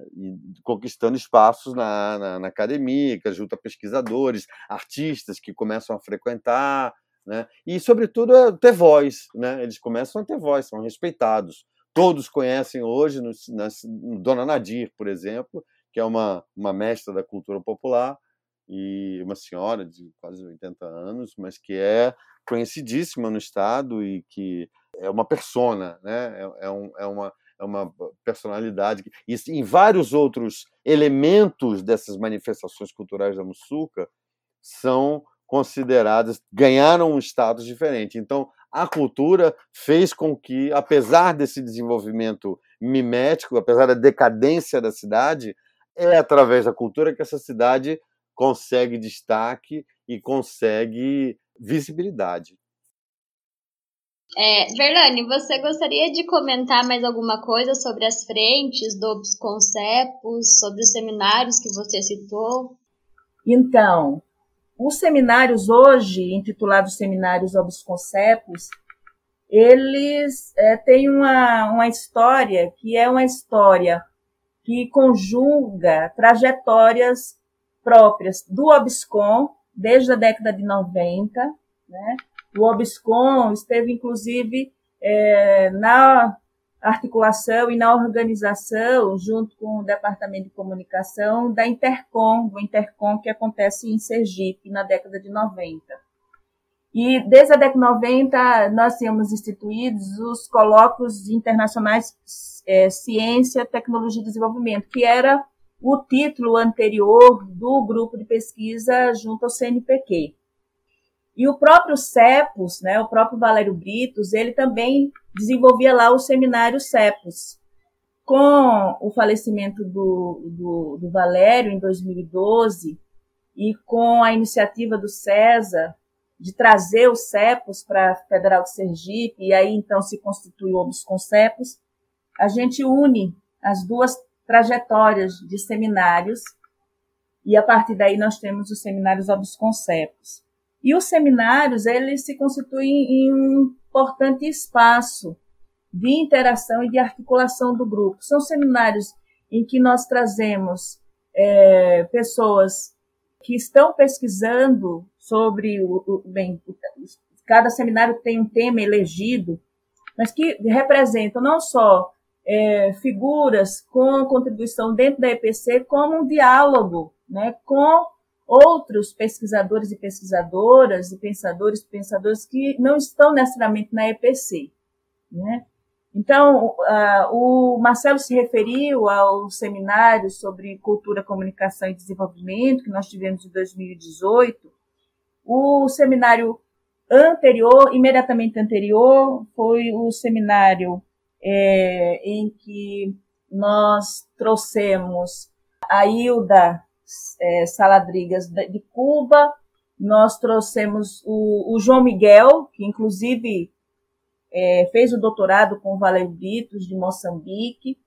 conquistando espaços na, na, na, academia, junto a pesquisadores, artistas que começam a frequentar, né, e, sobretudo, é ter voz. Né, eles começam a ter voz, são respeitados. Todos conhecem hoje, no, na, Dona Nadir, por exemplo, que é uma, uma mestra da cultura popular e uma senhora de quase 80 anos, mas que é conhecidíssima no estado e que é uma persona, né? É, é, um, é uma é uma personalidade e em vários outros elementos dessas manifestações culturais da Mussuca são consideradas ganharam um status diferente. Então, a cultura fez com que, apesar desse desenvolvimento mimético, apesar da decadência da cidade, é através da cultura que essa cidade consegue destaque e consegue visibilidade. É, Verlane, você gostaria de comentar mais alguma coisa sobre as frentes do Obsconcepos, sobre os seminários que você citou? Então, os seminários hoje, intitulados Seminários Obsconcepos, eles é, têm uma, uma história que é uma história que conjuga trajetórias próprias do OBSCOM desde a década de 90. Né? O OBSCOM esteve, inclusive, é, na articulação e na organização, junto com o Departamento de Comunicação, da Intercom, do Intercom que acontece em Sergipe, na década de 90. E desde a década de 90, nós tínhamos instituídos os colóquios internacionais é, Ciência, Tecnologia e Desenvolvimento, que era o título anterior do grupo de pesquisa junto ao CNPq. E o próprio CEPOS, né, o próprio Valério Britos, ele também desenvolvia lá o seminário CEPOS. Com o falecimento do, do, do Valério em 2012 e com a iniciativa do César de trazer o CEPOS para a Federal de Sergipe, e aí então se constitui o CEPOS, a gente une as duas trajetórias de seminários e a partir daí nós temos os seminários Obsconcepos. E os seminários, eles se constituem em um importante espaço de interação e de articulação do grupo. São seminários em que nós trazemos é, pessoas que estão pesquisando sobre o, o bem, cada seminário tem um tema elegido, mas que representam não só é, figuras com contribuição dentro da EPC, como um diálogo né, com outros pesquisadores e pesquisadoras e pensadores e pensadores que não estão necessariamente na EPC. Né? Então, o Marcelo se referiu ao seminário sobre cultura, comunicação e desenvolvimento que nós tivemos em 2018. O seminário anterior, imediatamente anterior, foi o seminário é, em que nós trouxemos a Hilda é, Saladrigas de Cuba, nós trouxemos o, o João Miguel, que inclusive é, fez o doutorado com o Valério Bitos, de Moçambique,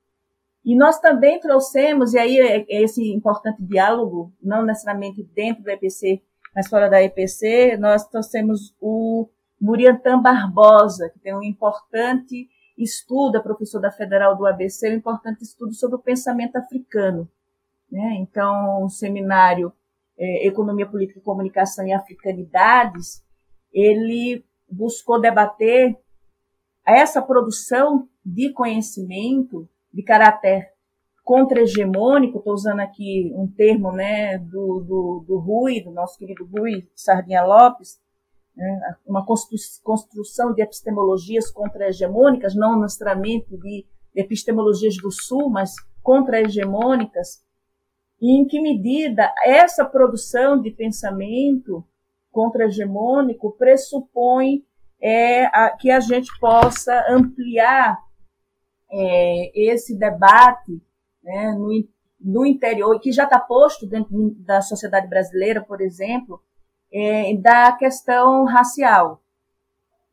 e nós também trouxemos, e aí é, é esse importante diálogo, não necessariamente dentro da EPC, mas fora da EPC, nós trouxemos o Muriantã Barbosa, que tem um importante estudo, é professor da Federal do ABC, um importante estudo sobre o pensamento africano. Né? Então, o seminário é, Economia Política e Comunicação e Africanidades, ele buscou debater essa produção de conhecimento de caráter contra-hegemônico, estou usando aqui um termo né, do, do, do Rui, do nosso querido Rui Sardinha Lopes, né, uma construção de epistemologias contra-hegemônicas, não necessariamente de epistemologias do Sul, mas contra-hegemônicas, e em que medida essa produção de pensamento contra-hegemônico pressupõe é, a, que a gente possa ampliar é, esse debate né, no, no interior, que já está posto dentro da sociedade brasileira, por exemplo, é, da questão racial.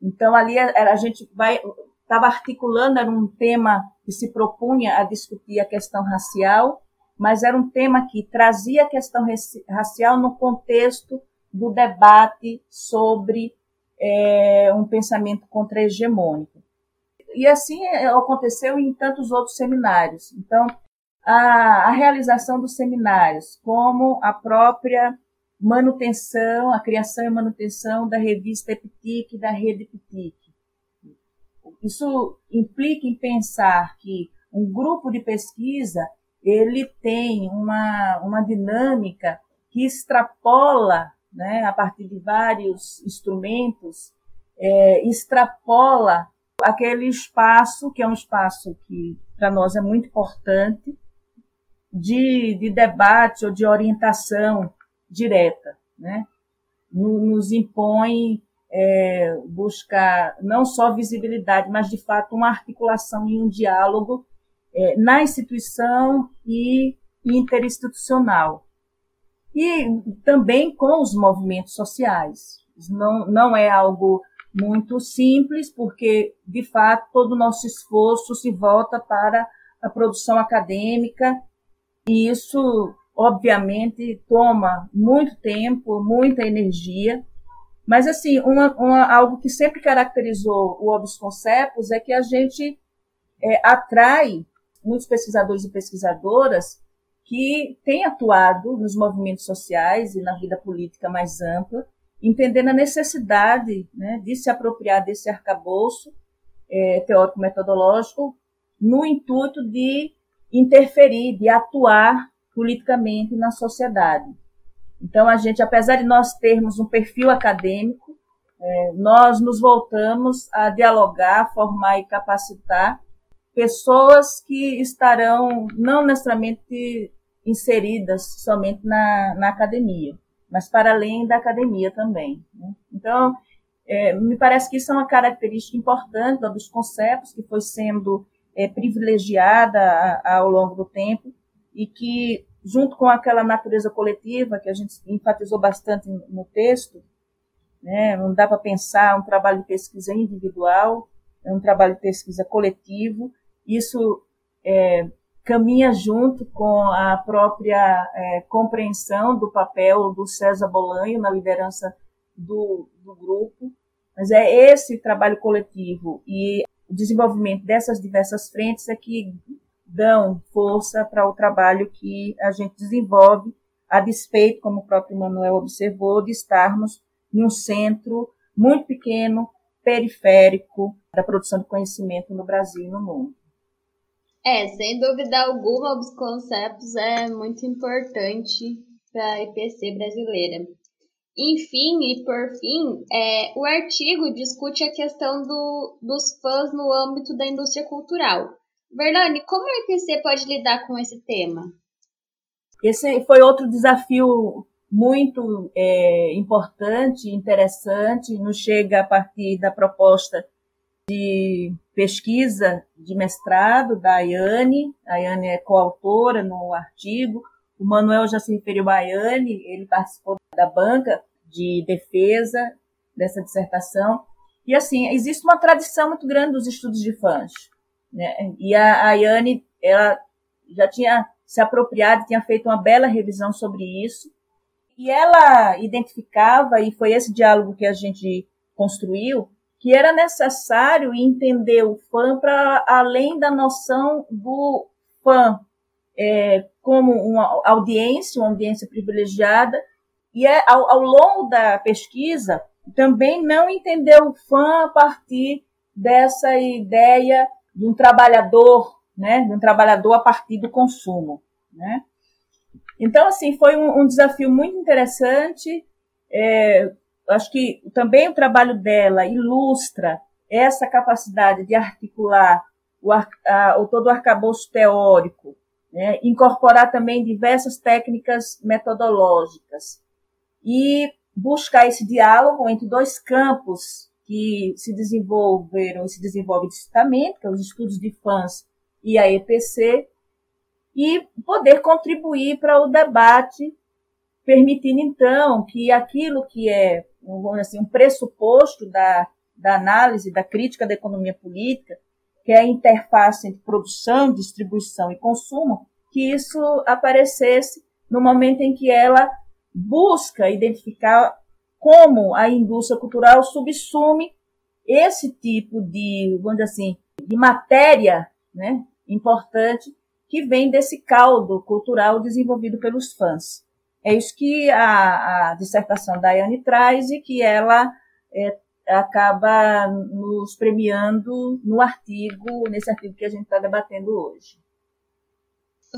Então, ali a, a gente vai estava articulando, era um tema que se propunha a discutir a questão racial, mas era um tema que trazia a questão racial no contexto do debate sobre é, um pensamento contra-hegemônico. E assim é, aconteceu em tantos outros seminários. Então, a, a realização dos seminários, como a própria manutenção, a criação e manutenção da revista EPTIC, da rede EPTIC. Isso implica em pensar que um grupo de pesquisa ele tem uma, uma dinâmica que extrapola, né, a partir de vários instrumentos, é, extrapola aquele espaço, que é um espaço que para nós é muito importante, de, de debate ou de orientação direta, né? nos impõe é, buscar não só visibilidade, mas de fato uma articulação e um diálogo é, na instituição e interinstitucional. E também com os movimentos sociais. Não, não é algo muito simples, porque, de fato, todo o nosso esforço se volta para a produção acadêmica, e isso obviamente toma muito tempo, muita energia, mas assim, uma, uma, algo que sempre caracterizou o Obis Concepos é que a gente é, atrai muitos pesquisadores e pesquisadoras que têm atuado nos movimentos sociais e na vida política mais ampla, entendendo a necessidade né, de se apropriar desse arcabouço é, teórico-metodológico no intuito de interferir, de atuar politicamente na sociedade. Então, a gente, apesar de nós termos um perfil acadêmico, é, nós nos voltamos a dialogar, formar e capacitar pessoas que estarão não necessariamente inseridas somente na, na academia, mas para além da academia também. Né? Então, é, me parece que isso é uma característica importante dos conceitos que foi sendo é, privilegiada ao longo do tempo e que, junto com aquela natureza coletiva que a gente enfatizou bastante no texto, né, não dá para pensar um trabalho de pesquisa individual, é um trabalho de pesquisa coletivo, isso é, caminha junto com a própria é, compreensão do papel do César Bolanho na liderança do, do grupo, mas é esse trabalho coletivo e o desenvolvimento dessas diversas frentes é que dão força para o trabalho que a gente desenvolve, a despeito, como o próprio Manuel observou, de estarmos em um centro muito pequeno, periférico da produção de conhecimento no Brasil e no mundo. É, sem dúvida alguma, os conceitos é muito importante para a IPC brasileira. Enfim, e por fim, é, o artigo discute a questão do, dos fãs no âmbito da indústria cultural. Verlane, como a IPC pode lidar com esse tema? Esse foi outro desafio muito é, importante, interessante, nos chega a partir da proposta de pesquisa de mestrado da Ayane. A Ayane é coautora no artigo. O Manuel já se referiu a Ayane, ele participou da banca de defesa dessa dissertação. E assim, existe uma tradição muito grande dos estudos de fãs. Né? E a Ayane, ela já tinha se apropriado, tinha feito uma bela revisão sobre isso. E ela identificava, e foi esse diálogo que a gente construiu, que era necessário entender o fã para além da noção do fã é, como uma audiência, uma audiência privilegiada, e é, ao, ao, longo da pesquisa também não entender o fã a partir dessa ideia de um trabalhador, né, de um trabalhador a partir do consumo, né? Então, assim, foi um, um desafio muito interessante. É, acho que também o trabalho dela ilustra essa capacidade de articular o, a, o todo o arcabouço teórico, né? incorporar também diversas técnicas metodológicas e buscar esse diálogo entre dois campos que se desenvolveram e se desenvolvem distintamente, que é os estudos de fãs e a EPC, e poder contribuir para o debate, permitindo então que aquilo que é assim, um pressuposto da, da análise, da crítica da economia política, que é a interface entre produção, distribuição e consumo, que isso aparecesse no momento em que ela busca identificar como a indústria cultural subsume esse tipo de, vamos dizer assim, de matéria né, importante que vem desse caldo cultural desenvolvido pelos fãs. É isso que a, a dissertação da Ayane traz e que ela é, acaba nos premiando no artigo, nesse artigo que a gente está debatendo hoje.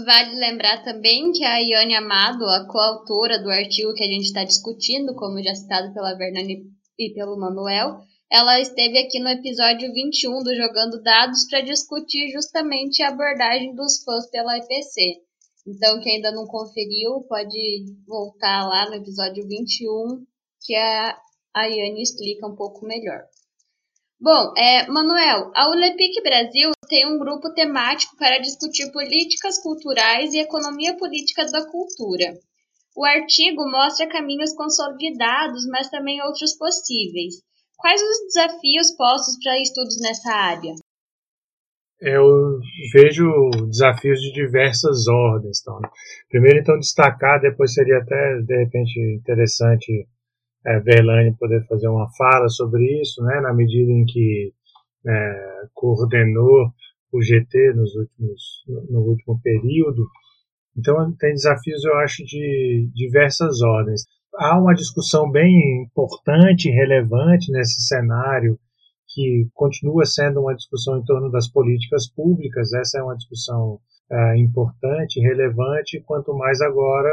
Vale lembrar também que a Iane Amado, a coautora do artigo que a gente está discutindo, como já citado pela Vernani e pelo Manuel, ela esteve aqui no episódio 21 do Jogando Dados para discutir justamente a abordagem dos fãs pela IPC. Então, quem ainda não conferiu, pode voltar lá no episódio 21, que a, a Iane explica um pouco melhor. Bom, é, Manuel, a ULEPIC Brasil tem um grupo temático para discutir políticas culturais e economia política da cultura. O artigo mostra caminhos consolidados, mas também outros possíveis. Quais os desafios postos para estudos nessa área? Eu vejo desafios de diversas ordens. Então, primeiro, então, destacar, depois seria até, de repente, interessante é, Verlane poder fazer uma fala sobre isso, né, na medida em que é, coordenou o GT nos últimos, no último período. Então, tem desafios, eu acho, de diversas ordens. Há uma discussão bem importante e relevante nesse cenário que continua sendo uma discussão em torno das políticas públicas, essa é uma discussão é, importante, relevante, quanto mais agora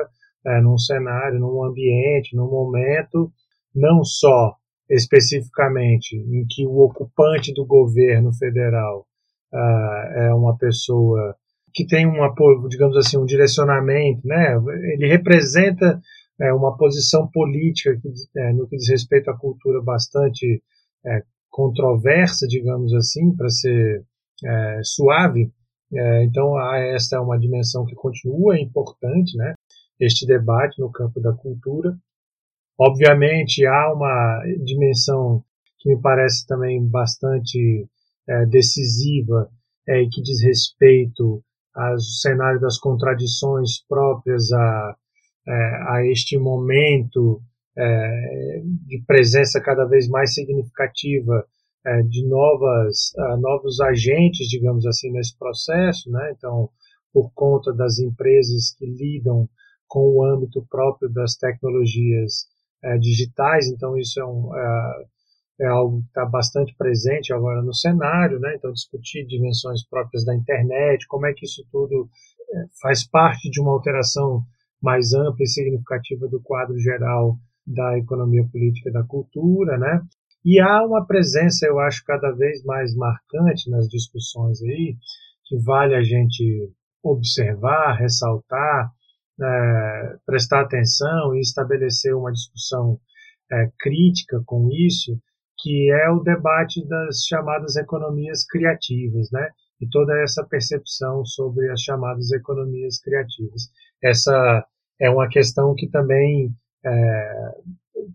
é, num cenário, num ambiente, num momento, não só especificamente em que o ocupante do governo federal uh, é uma pessoa que tem um apoio, digamos assim, um direcionamento, né? Ele representa é, uma posição política que, é, no que diz respeito à cultura bastante é, controversa, digamos assim, para ser é, suave. É, então, essa é uma dimensão que continua importante, né? Este debate no campo da cultura. Obviamente, há uma dimensão que me parece também bastante é, decisiva e que diz respeito ao cenário das contradições próprias a, a este momento é, de presença cada vez mais significativa é, de novas, uh, novos agentes, digamos assim, nesse processo, né? Então, por conta das empresas que lidam com o âmbito próprio das tecnologias é, digitais, então isso é, um, é, é algo que está bastante presente agora no cenário, né? Então, discutir dimensões próprias da internet, como é que isso tudo é, faz parte de uma alteração mais ampla e significativa do quadro geral da economia política da cultura, né? E há uma presença, eu acho, cada vez mais marcante nas discussões aí, que vale a gente observar, ressaltar, é, prestar atenção e estabelecer uma discussão é, crítica com isso, que é o debate das chamadas economias criativas, né? E toda essa percepção sobre as chamadas economias criativas. Essa é uma questão que também é,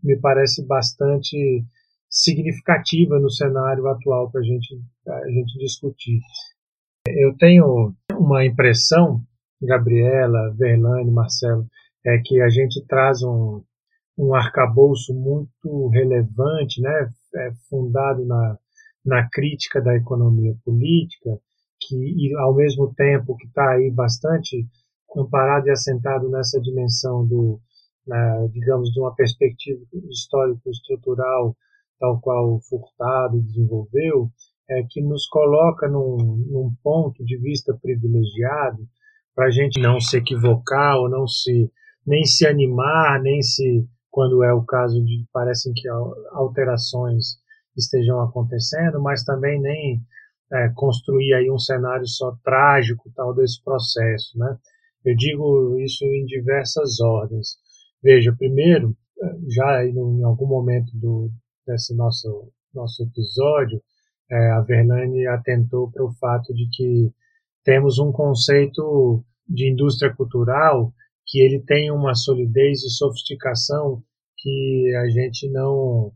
me parece bastante significativa no cenário atual para gente, a gente discutir. Eu tenho uma impressão, Gabriela, Verlane, Marcelo, é que a gente traz um, um arcabouço muito relevante, né, é, fundado na, na crítica da economia política, que e, ao mesmo tempo que está aí bastante amparado e assentado nessa dimensão do, na, digamos, de uma perspectiva histórico-estrutural tal qual o Furtado desenvolveu, é, que nos coloca num, num ponto de vista privilegiado para a gente não se equivocar ou não se nem se animar, nem se quando é o caso de parecem que alterações estejam acontecendo, mas também nem é, construir aí um cenário só trágico tal desse processo, né? Eu digo isso em diversas ordens. Veja, primeiro, já em algum momento do, desse nosso, nosso episódio, é, a Verlane atentou para o fato de que temos um conceito de indústria cultural que ele tem uma solidez e sofisticação que a gente não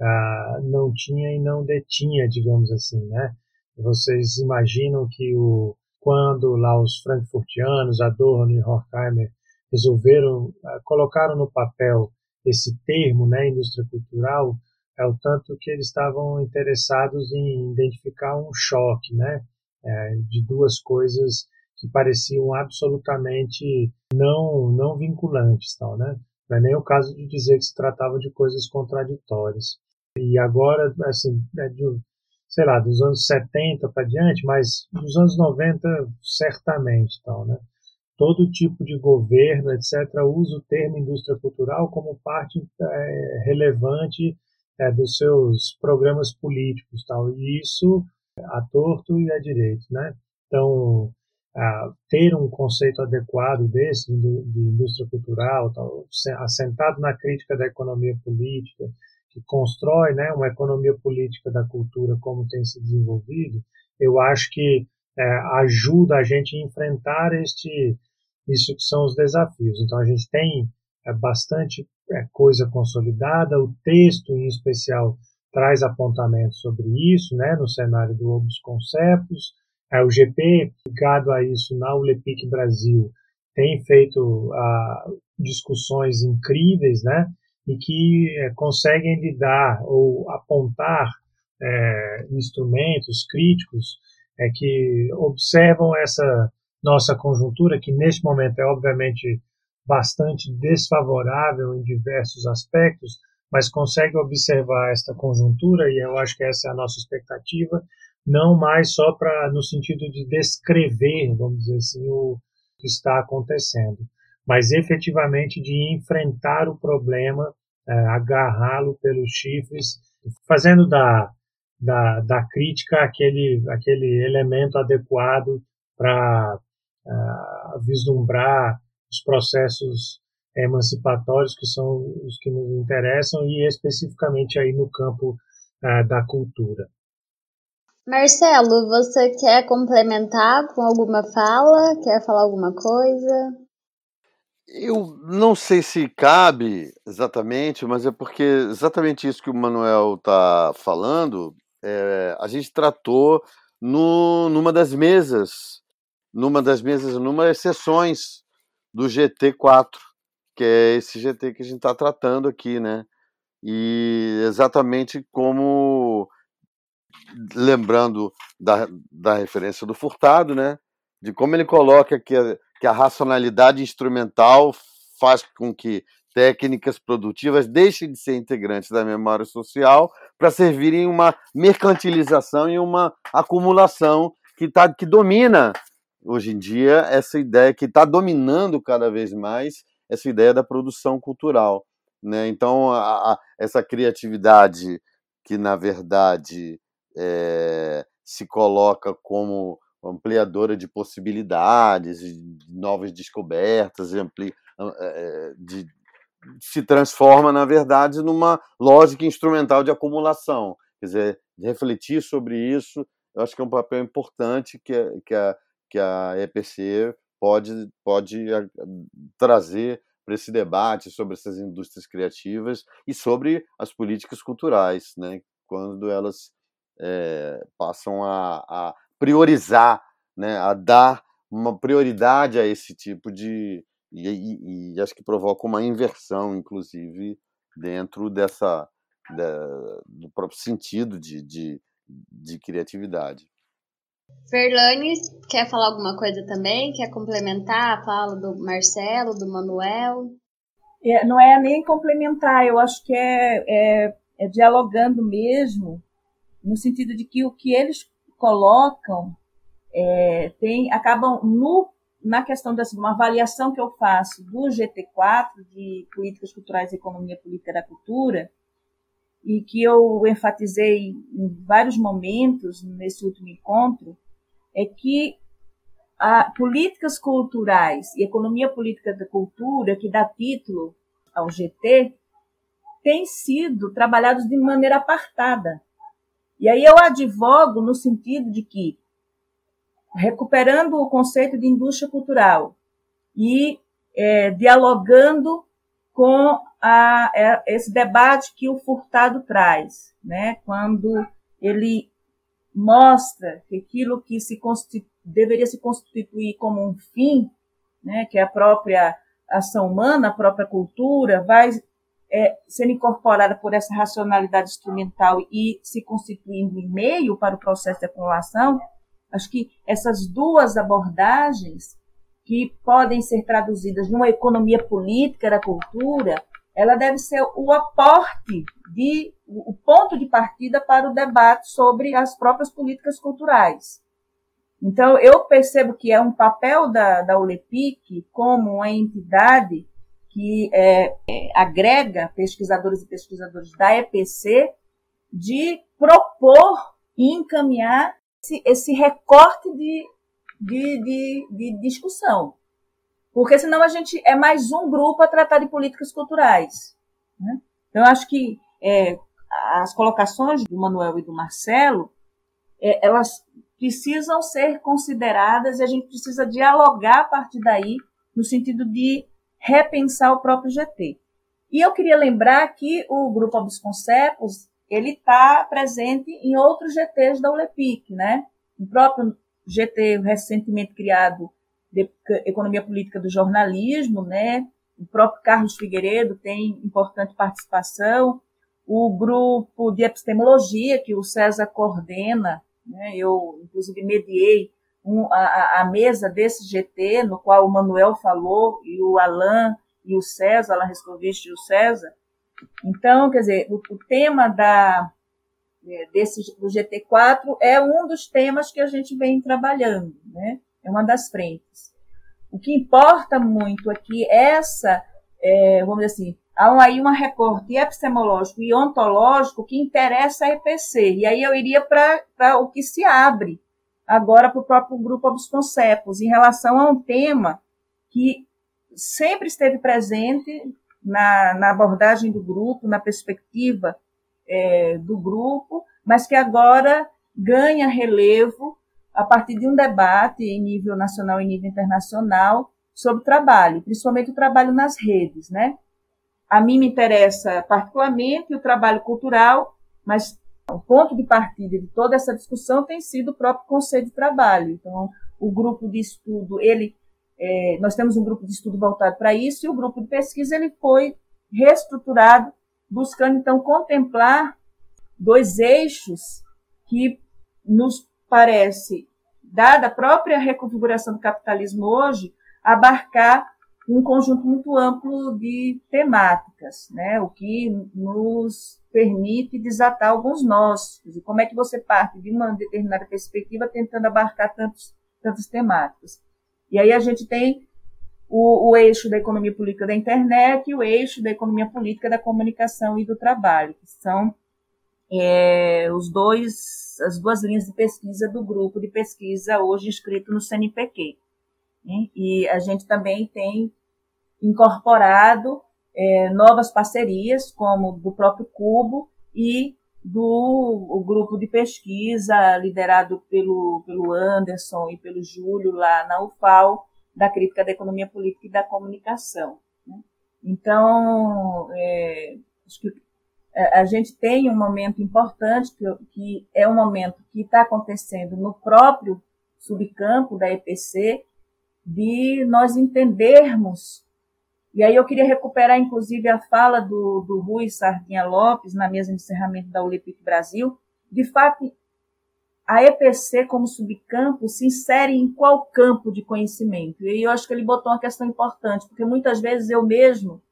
ah, não tinha e não detinha, digamos assim, né? Vocês imaginam que o quando lá os frankfurtianos, Adorno e Horkheimer resolveram ah, colocaram no papel esse termo, né, indústria cultural, é o tanto que eles estavam interessados em identificar um choque, né, é, de duas coisas que pareciam absolutamente não não vinculantes, tal, né? Não é nem o caso de dizer que se tratava de coisas contraditórias. E agora, assim, é de, sei lá, dos anos 70 para diante, mas dos anos 90 certamente, tal, né? Todo tipo de governo, etc., usa o termo indústria cultural como parte é, relevante é, dos seus programas políticos, tal, e isso a torto e a direito, né? Então, a, ter um conceito adequado desse de indústria cultural, tal, assentado na crítica da economia política, que constrói, né, uma economia política da cultura como tem se desenvolvido, eu acho que é, ajuda a gente a enfrentar este isso que são os desafios. Então a gente tem é, bastante é, coisa consolidada, o texto em especial traz apontamentos sobre isso, né, no cenário do Obus Conceptos. É, o GP, ligado a isso na ULEPIC Brasil, tem feito discussões incríveis, né, e que é, conseguem lidar ou apontar é, instrumentos críticos é, que observam essa nossa conjuntura, que neste momento é obviamente bastante desfavorável em diversos aspectos, mas consegue observar esta conjuntura, e eu acho que essa é a nossa expectativa, não mais só para no sentido de descrever, vamos dizer assim, o que está acontecendo, mas efetivamente de enfrentar o problema, é, agarrá-lo pelos chifres, fazendo da, da, da crítica aquele, aquele elemento adequado para uh, vislumbrar os processos emancipatórios que são os que nos interessam e especificamente aí no campo uh, da cultura. Marcelo, você quer complementar com alguma fala? Quer falar alguma coisa? Eu não sei se cabe exatamente, mas é porque exatamente isso que o Manuel está falando, é, a gente tratou no, numa das mesas, numa das mesas, numa das sessões do GT4, que é esse GT que a gente está tratando aqui, né? E exatamente como lembrando da, da referência do Furtado, né? De como ele coloca que a, que a racionalidade instrumental faz com que técnicas produtivas deixem de ser integrantes da memória social para servirem uma mercantilização e uma acumulação que, tá, que domina hoje em dia essa ideia, que está dominando cada vez mais essa ideia da produção cultural. Né? Então, a, a, essa criatividade que, na verdade, é, se coloca como ampliadora de possibilidades, de novas descobertas, ampli, é, de, se transforma, na verdade, numa lógica instrumental de acumulação. Quer dizer, refletir sobre isso, eu acho que é um papel importante que, que, a, que a EPC pode, pode trazer para esse debate sobre essas indústrias criativas e sobre as políticas culturais, né? quando elas é, passam a, a priorizar, né? a dar uma prioridade a esse tipo de, e, e, e, acho que provoca uma inversão, inclusive, dentro dessa da, do próprio sentido de, de, de criatividade. Verlane, quer falar alguma coisa também? Quer complementar a fala do Marcelo, do Manuel? É, não é nem complementar, eu acho que é, é, é dialogando mesmo, no sentido de que o que eles colocam é, tem, acabam no na questão de uma avaliação que eu faço do GT4, de Políticas Culturais e Economia Política da Cultura, e que eu enfatizei em vários momentos nesse último encontro, é que a políticas culturais e economia política da cultura, que dá título ao GT, têm sido trabalhados de maneira apartada. E aí eu advogo no sentido de que recuperando o conceito de indústria cultural e é, dialogando com a, é, esse debate que o Furtado traz, né? quando ele mostra que aquilo que se deveria se constituir como um fim, né? que é a própria ação humana, a própria cultura, vai é, sendo incorporada por essa racionalidade instrumental e se constituindo em meio para o processo de acumulação, Acho que essas duas abordagens, que podem ser traduzidas numa economia política da cultura, ela deve ser o aporte de o ponto de partida para o debate sobre as próprias políticas culturais. Então, eu percebo que é um papel da, da ULEPIC como uma entidade que é, é, agrega pesquisadores e pesquisadores da EPC de propor e encaminhar esse, esse recorte de, de, de, de discussão. Porque senão a gente é mais um grupo a tratar de políticas culturais. Né? Então, eu acho que é, as colocações do Manuel e do Marcelo, é, elas precisam ser consideradas e a gente precisa dialogar a partir daí, no sentido de repensar o próprio GT. E eu queria lembrar que o Grupo Obsconcepos ele está presente em outros GTs da ULEPIC, né? O próprio GT recentemente criado de Economia Política do Jornalismo, né? O próprio Carlos Figueiredo tem importante participação. O grupo de epistemologia que o César coordena, né? Eu, inclusive, mediei um, a, a, mesa desse GT, no qual o Manuel falou, e o Alain e o César, Alain Rescoviste e o César, Então, quer dizer, o, o tema da, desse, do GT4 é um dos temas que a gente vem trabalhando, né? é uma das frentes. O que importa muito aqui é essa, é, vamos dizer assim, há aí um recorte epistemológico e ontológico que interessa a EPC. E aí eu iria para o que se abre agora para o próprio grupo Obsconcepos, em relação a um tema que sempre esteve presente na, na abordagem do grupo, na perspectiva é, do grupo, mas que agora ganha relevo a partir de um debate em nível nacional e nível internacional sobre trabalho, principalmente o trabalho nas redes, né? A mim me interessa particularmente o trabalho cultural, mas o ponto de partida de toda essa discussão tem sido o próprio conceito de trabalho. Então, o grupo de estudo, ele, é, nós temos um grupo de estudo voltado para isso e o grupo de pesquisa ele foi reestruturado, buscando então contemplar dois eixos que nos parece, dada a própria reconfiguração do capitalismo hoje, abarcar um conjunto muito amplo de temáticas, né? o que nos permite desatar alguns nós. Como é que você parte de uma determinada perspectiva tentando abarcar tantos, tantas temáticas? E aí a gente tem o, o, eixo da economia política da internet e o eixo da economia política da comunicação e do trabalho, que são é, os dois, as duas linhas de pesquisa do grupo de pesquisa hoje inscrito no CNPq. Né? E a gente também tem incorporado é, novas parcerias, como do próprio Cubo e do o grupo de pesquisa liderado pelo, pelo Anderson e pelo Júlio lá na UFAL, da crítica da economia política e da comunicação. Né? Então, é, acho que é, a gente tem um momento importante, que, que é um momento que está acontecendo no próprio subcampo da EPC, de nós entendermos. E aí eu queria recuperar, inclusive, a fala do, do Rui Sardinha Lopes, na mesa de encerramento da Olympic Brasil. De fato, a EPC como subcampo se insere em qual campo de conhecimento? E eu acho que ele botou uma questão importante, porque muitas vezes eu mesmo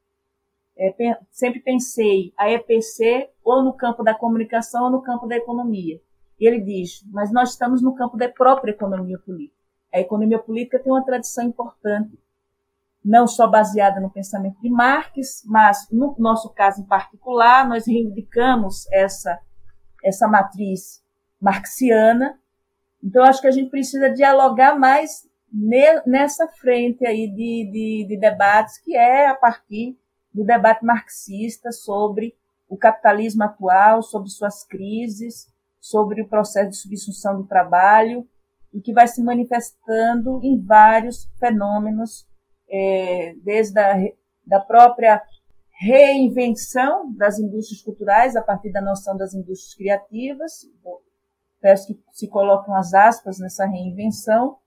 é, sempre pensei a EPC ou no campo da comunicação ou no campo da economia. E ele diz, mas nós estamos no campo da própria economia política. A economia política tem uma tradição importante, não só baseada no pensamento de Marx, mas no nosso caso em particular, nós reivindicamos essa, essa matriz marxiana. Então, acho que a gente precisa dialogar mais nessa frente aí de, de, de debates, que é a partir do debate marxista sobre o capitalismo atual, sobre suas crises, sobre o processo de substituição do trabalho e que vai se manifestando em vários fenômenos, é, desde a da própria reinvenção das indústrias culturais a partir da noção das indústrias criativas, peço que se colocam as aspas nessa reinvenção,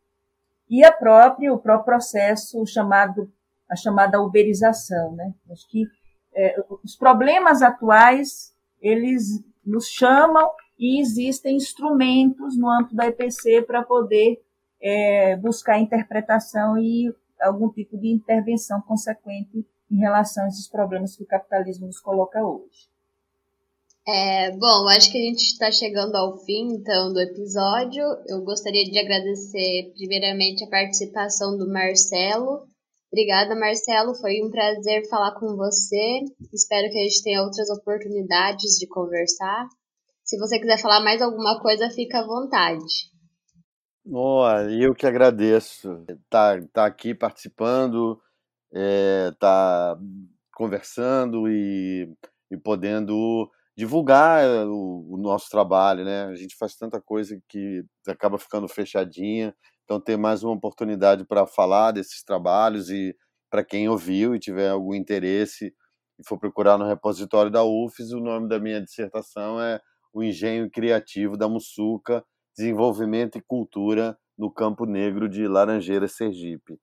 e a própria, o próprio processo chamado, a chamada uberização. Né? Acho que é, os problemas atuais, eles nos chamam e existem instrumentos no âmbito da EPC para poder é, buscar interpretação e algum tipo de intervenção consequente em relação a esses problemas que o capitalismo nos coloca hoje. É, bom, acho que a gente está chegando ao fim, então, do episódio. Eu gostaria de agradecer, primeiramente, a participação do Marcelo. Obrigada, Marcelo. Foi um prazer falar com você. Espero que a gente tenha outras oportunidades de conversar. Se você quiser falar mais alguma coisa, fica à vontade. Olha, eu que agradeço tá, tá aqui participando, é, tá conversando e, e podendo divulgar o, o, nosso trabalho, né? A gente faz tanta coisa que acaba ficando fechadinha, então ter mais uma oportunidade para falar desses trabalhos e para quem ouviu e tiver algum interesse e for procurar no repositório da UFES, o nome da minha dissertação é o engenho criativo da Muçuca, desenvolvimento e cultura no Campo Negro de Laranjeiras, Sergipe.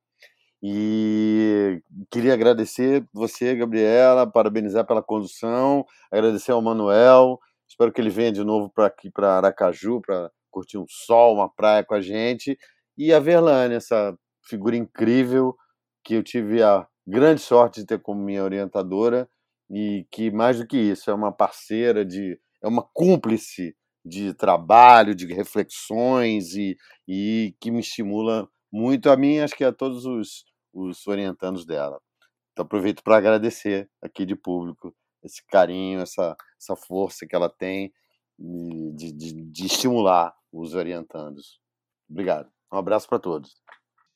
E queria agradecer você, Gabriela, parabenizar pela condução, agradecer ao Manuel. Espero que ele venha de novo para aqui para Aracaju para curtir um sol, uma praia com a gente. E a Verlane, essa figura incrível que eu tive a grande sorte de ter como minha orientadora e que mais do que isso é uma parceira de é uma cúmplice de trabalho, de reflexões e, e que me estimula muito a mim, acho que a todos os, os orientandos dela. Então aproveito para agradecer aqui de público esse carinho, essa, essa força que ela tem de, de, de estimular os orientandos. Obrigado. Um abraço para todos.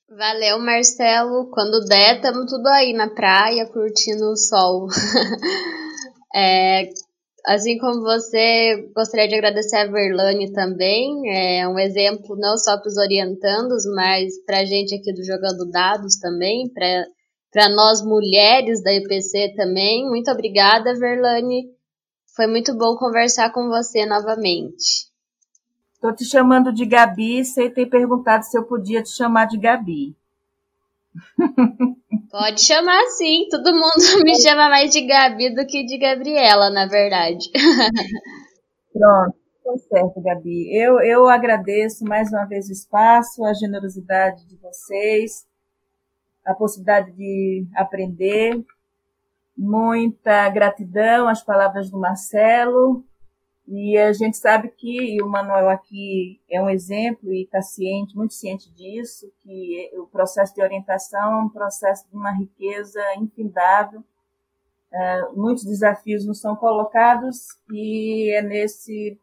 Valeu, Marcelo. Quando der, estamos tudo aí na praia, curtindo o sol. é, assim como você, gostaria de agradecer a Verlane também. É um exemplo não só para os orientandos, mas para a gente aqui do Jogando Dados também, para nós mulheres da IPC também. Muito obrigada, Verlane. Foi muito bom conversar com você novamente. Estou te chamando de Gabi, você tem perguntado se eu podia te chamar de Gabi. Pode chamar sim, todo mundo me chama mais de Gabi do que de Gabriela, na verdade. Pronto, tá certo, Gabi. Eu, eu agradeço mais uma vez o espaço, a generosidade de vocês, a possibilidade de aprender muita gratidão às palavras do Marcelo. E a gente sabe que o Manuel aqui é um exemplo e está ciente, muito ciente disso, que o processo de orientação é um processo de uma riqueza infindável. É, muitos desafios nos são colocados e é nesse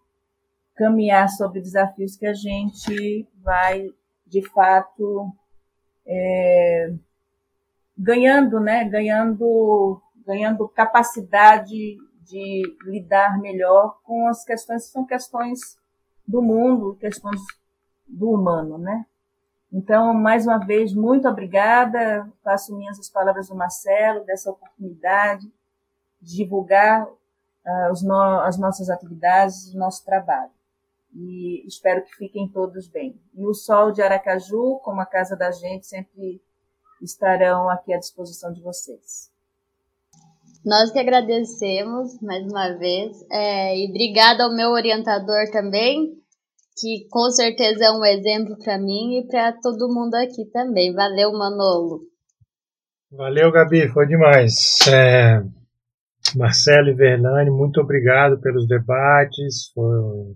caminhar sobre desafios que a gente vai, de fato, é, ganhando, né? Ganhando ganhando capacidade de lidar melhor com as questões que são questões do mundo, questões do humano, né? Então, mais uma vez, muito obrigada. Faço minhas as palavras do Marcelo, dessa oportunidade de divulgar uh, no, as nossas atividades, o nosso trabalho. E espero que fiquem todos bem. E o Sol de Aracaju, como a casa da gente, sempre estarão aqui à disposição de vocês. Nós que agradecemos mais uma vez é, e obrigada ao meu orientador também, que com certeza é um exemplo para mim e para todo mundo aqui também. Valeu, Manolo. Valeu, Gabi, foi demais. É, Marcelo e Verlane, muito obrigado pelos debates, foi,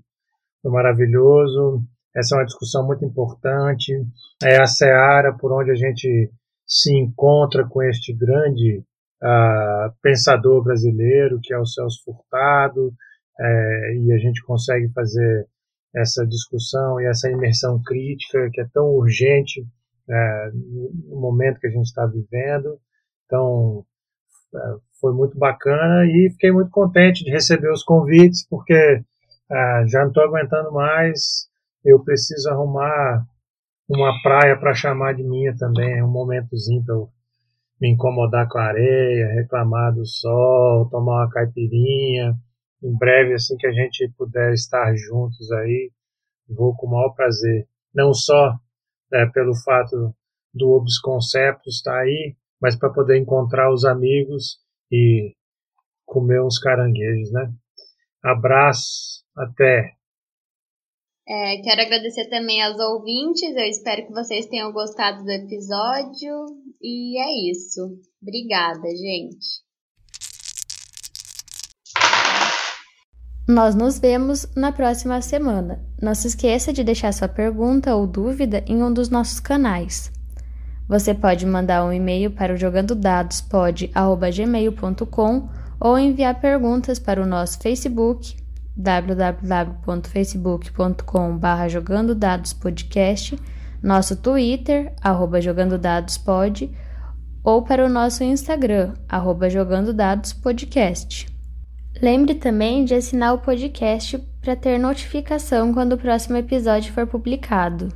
foi maravilhoso. Essa é uma discussão muito importante. É a seara por onde a gente se encontra com este grande uh, pensador brasileiro, que é o Celso Furtado, é, e a gente consegue fazer essa discussão e essa imersão crítica que é tão urgente é, no momento que a gente está vivendo. Então, é, foi muito bacana e fiquei muito contente de receber os convites, porque é, já não estou aguentando mais, eu preciso arrumar uma praia para chamar de minha também, um momentozinho para eu me incomodar com a areia, reclamar do sol, tomar uma caipirinha. Em breve, assim que a gente puder estar juntos aí, vou com o maior prazer. Não só é, pelo fato do Obs Conceptos estar aí, mas para poder encontrar os amigos e comer uns caranguejos, né? Abraço, até! É, quero agradecer também aos ouvintes. Eu espero que vocês tenham gostado do episódio. E é isso. Obrigada, gente. Nós nos vemos na próxima semana. Não se esqueça de deixar sua pergunta ou dúvida em um dos nossos canais. Você pode mandar um e-mail para o jogandodados.pod@gmail.com ou enviar perguntas para o nosso Facebook www.facebook.com.br jogando dados podcast, nosso Twitter, arroba jogando dados pod, ou para o nosso Instagram, arroba jogando dados podcast. Lembre também de assinar o podcast para ter notificação quando o próximo episódio for publicado.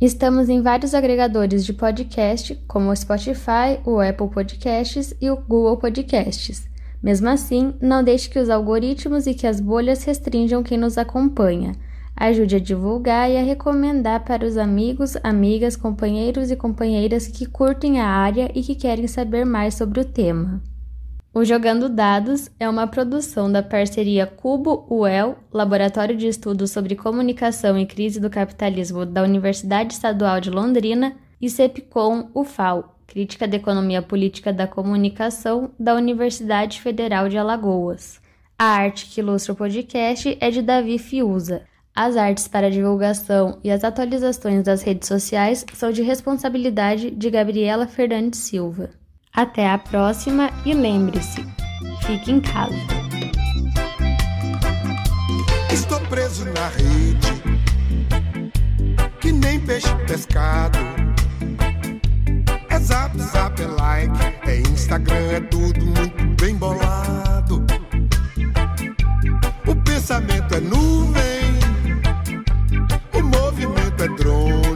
Estamos em vários agregadores de podcast, como o Spotify, o Apple Podcasts e o Google Podcasts. Mesmo assim, não deixe que os algoritmos e que as bolhas restringam quem nos acompanha. Ajude a divulgar e a recomendar para os amigos, amigas, companheiros e companheiras que curtem a área e que querem saber mais sobre o tema. O Jogando Dados é uma produção da parceria Cubo-UEL, Laboratório de Estudos sobre Comunicação e Crise do Capitalismo da Universidade Estadual de Londrina, e CEPCOM UFAL, Crítica da Economia Política da Comunicação, da Universidade Federal de Alagoas. A arte que ilustra o podcast é de Davi Fiuza. As artes para divulgação e as atualizações das redes sociais são de responsabilidade de Gabriela Fernandes Silva. Até a próxima e lembre-se, fique em casa. Estou preso na rede, que nem peixe pescado. Zap, zap, é like, é Instagram, é tudo muito bem bolado. O pensamento é nuvem, o movimento é drone.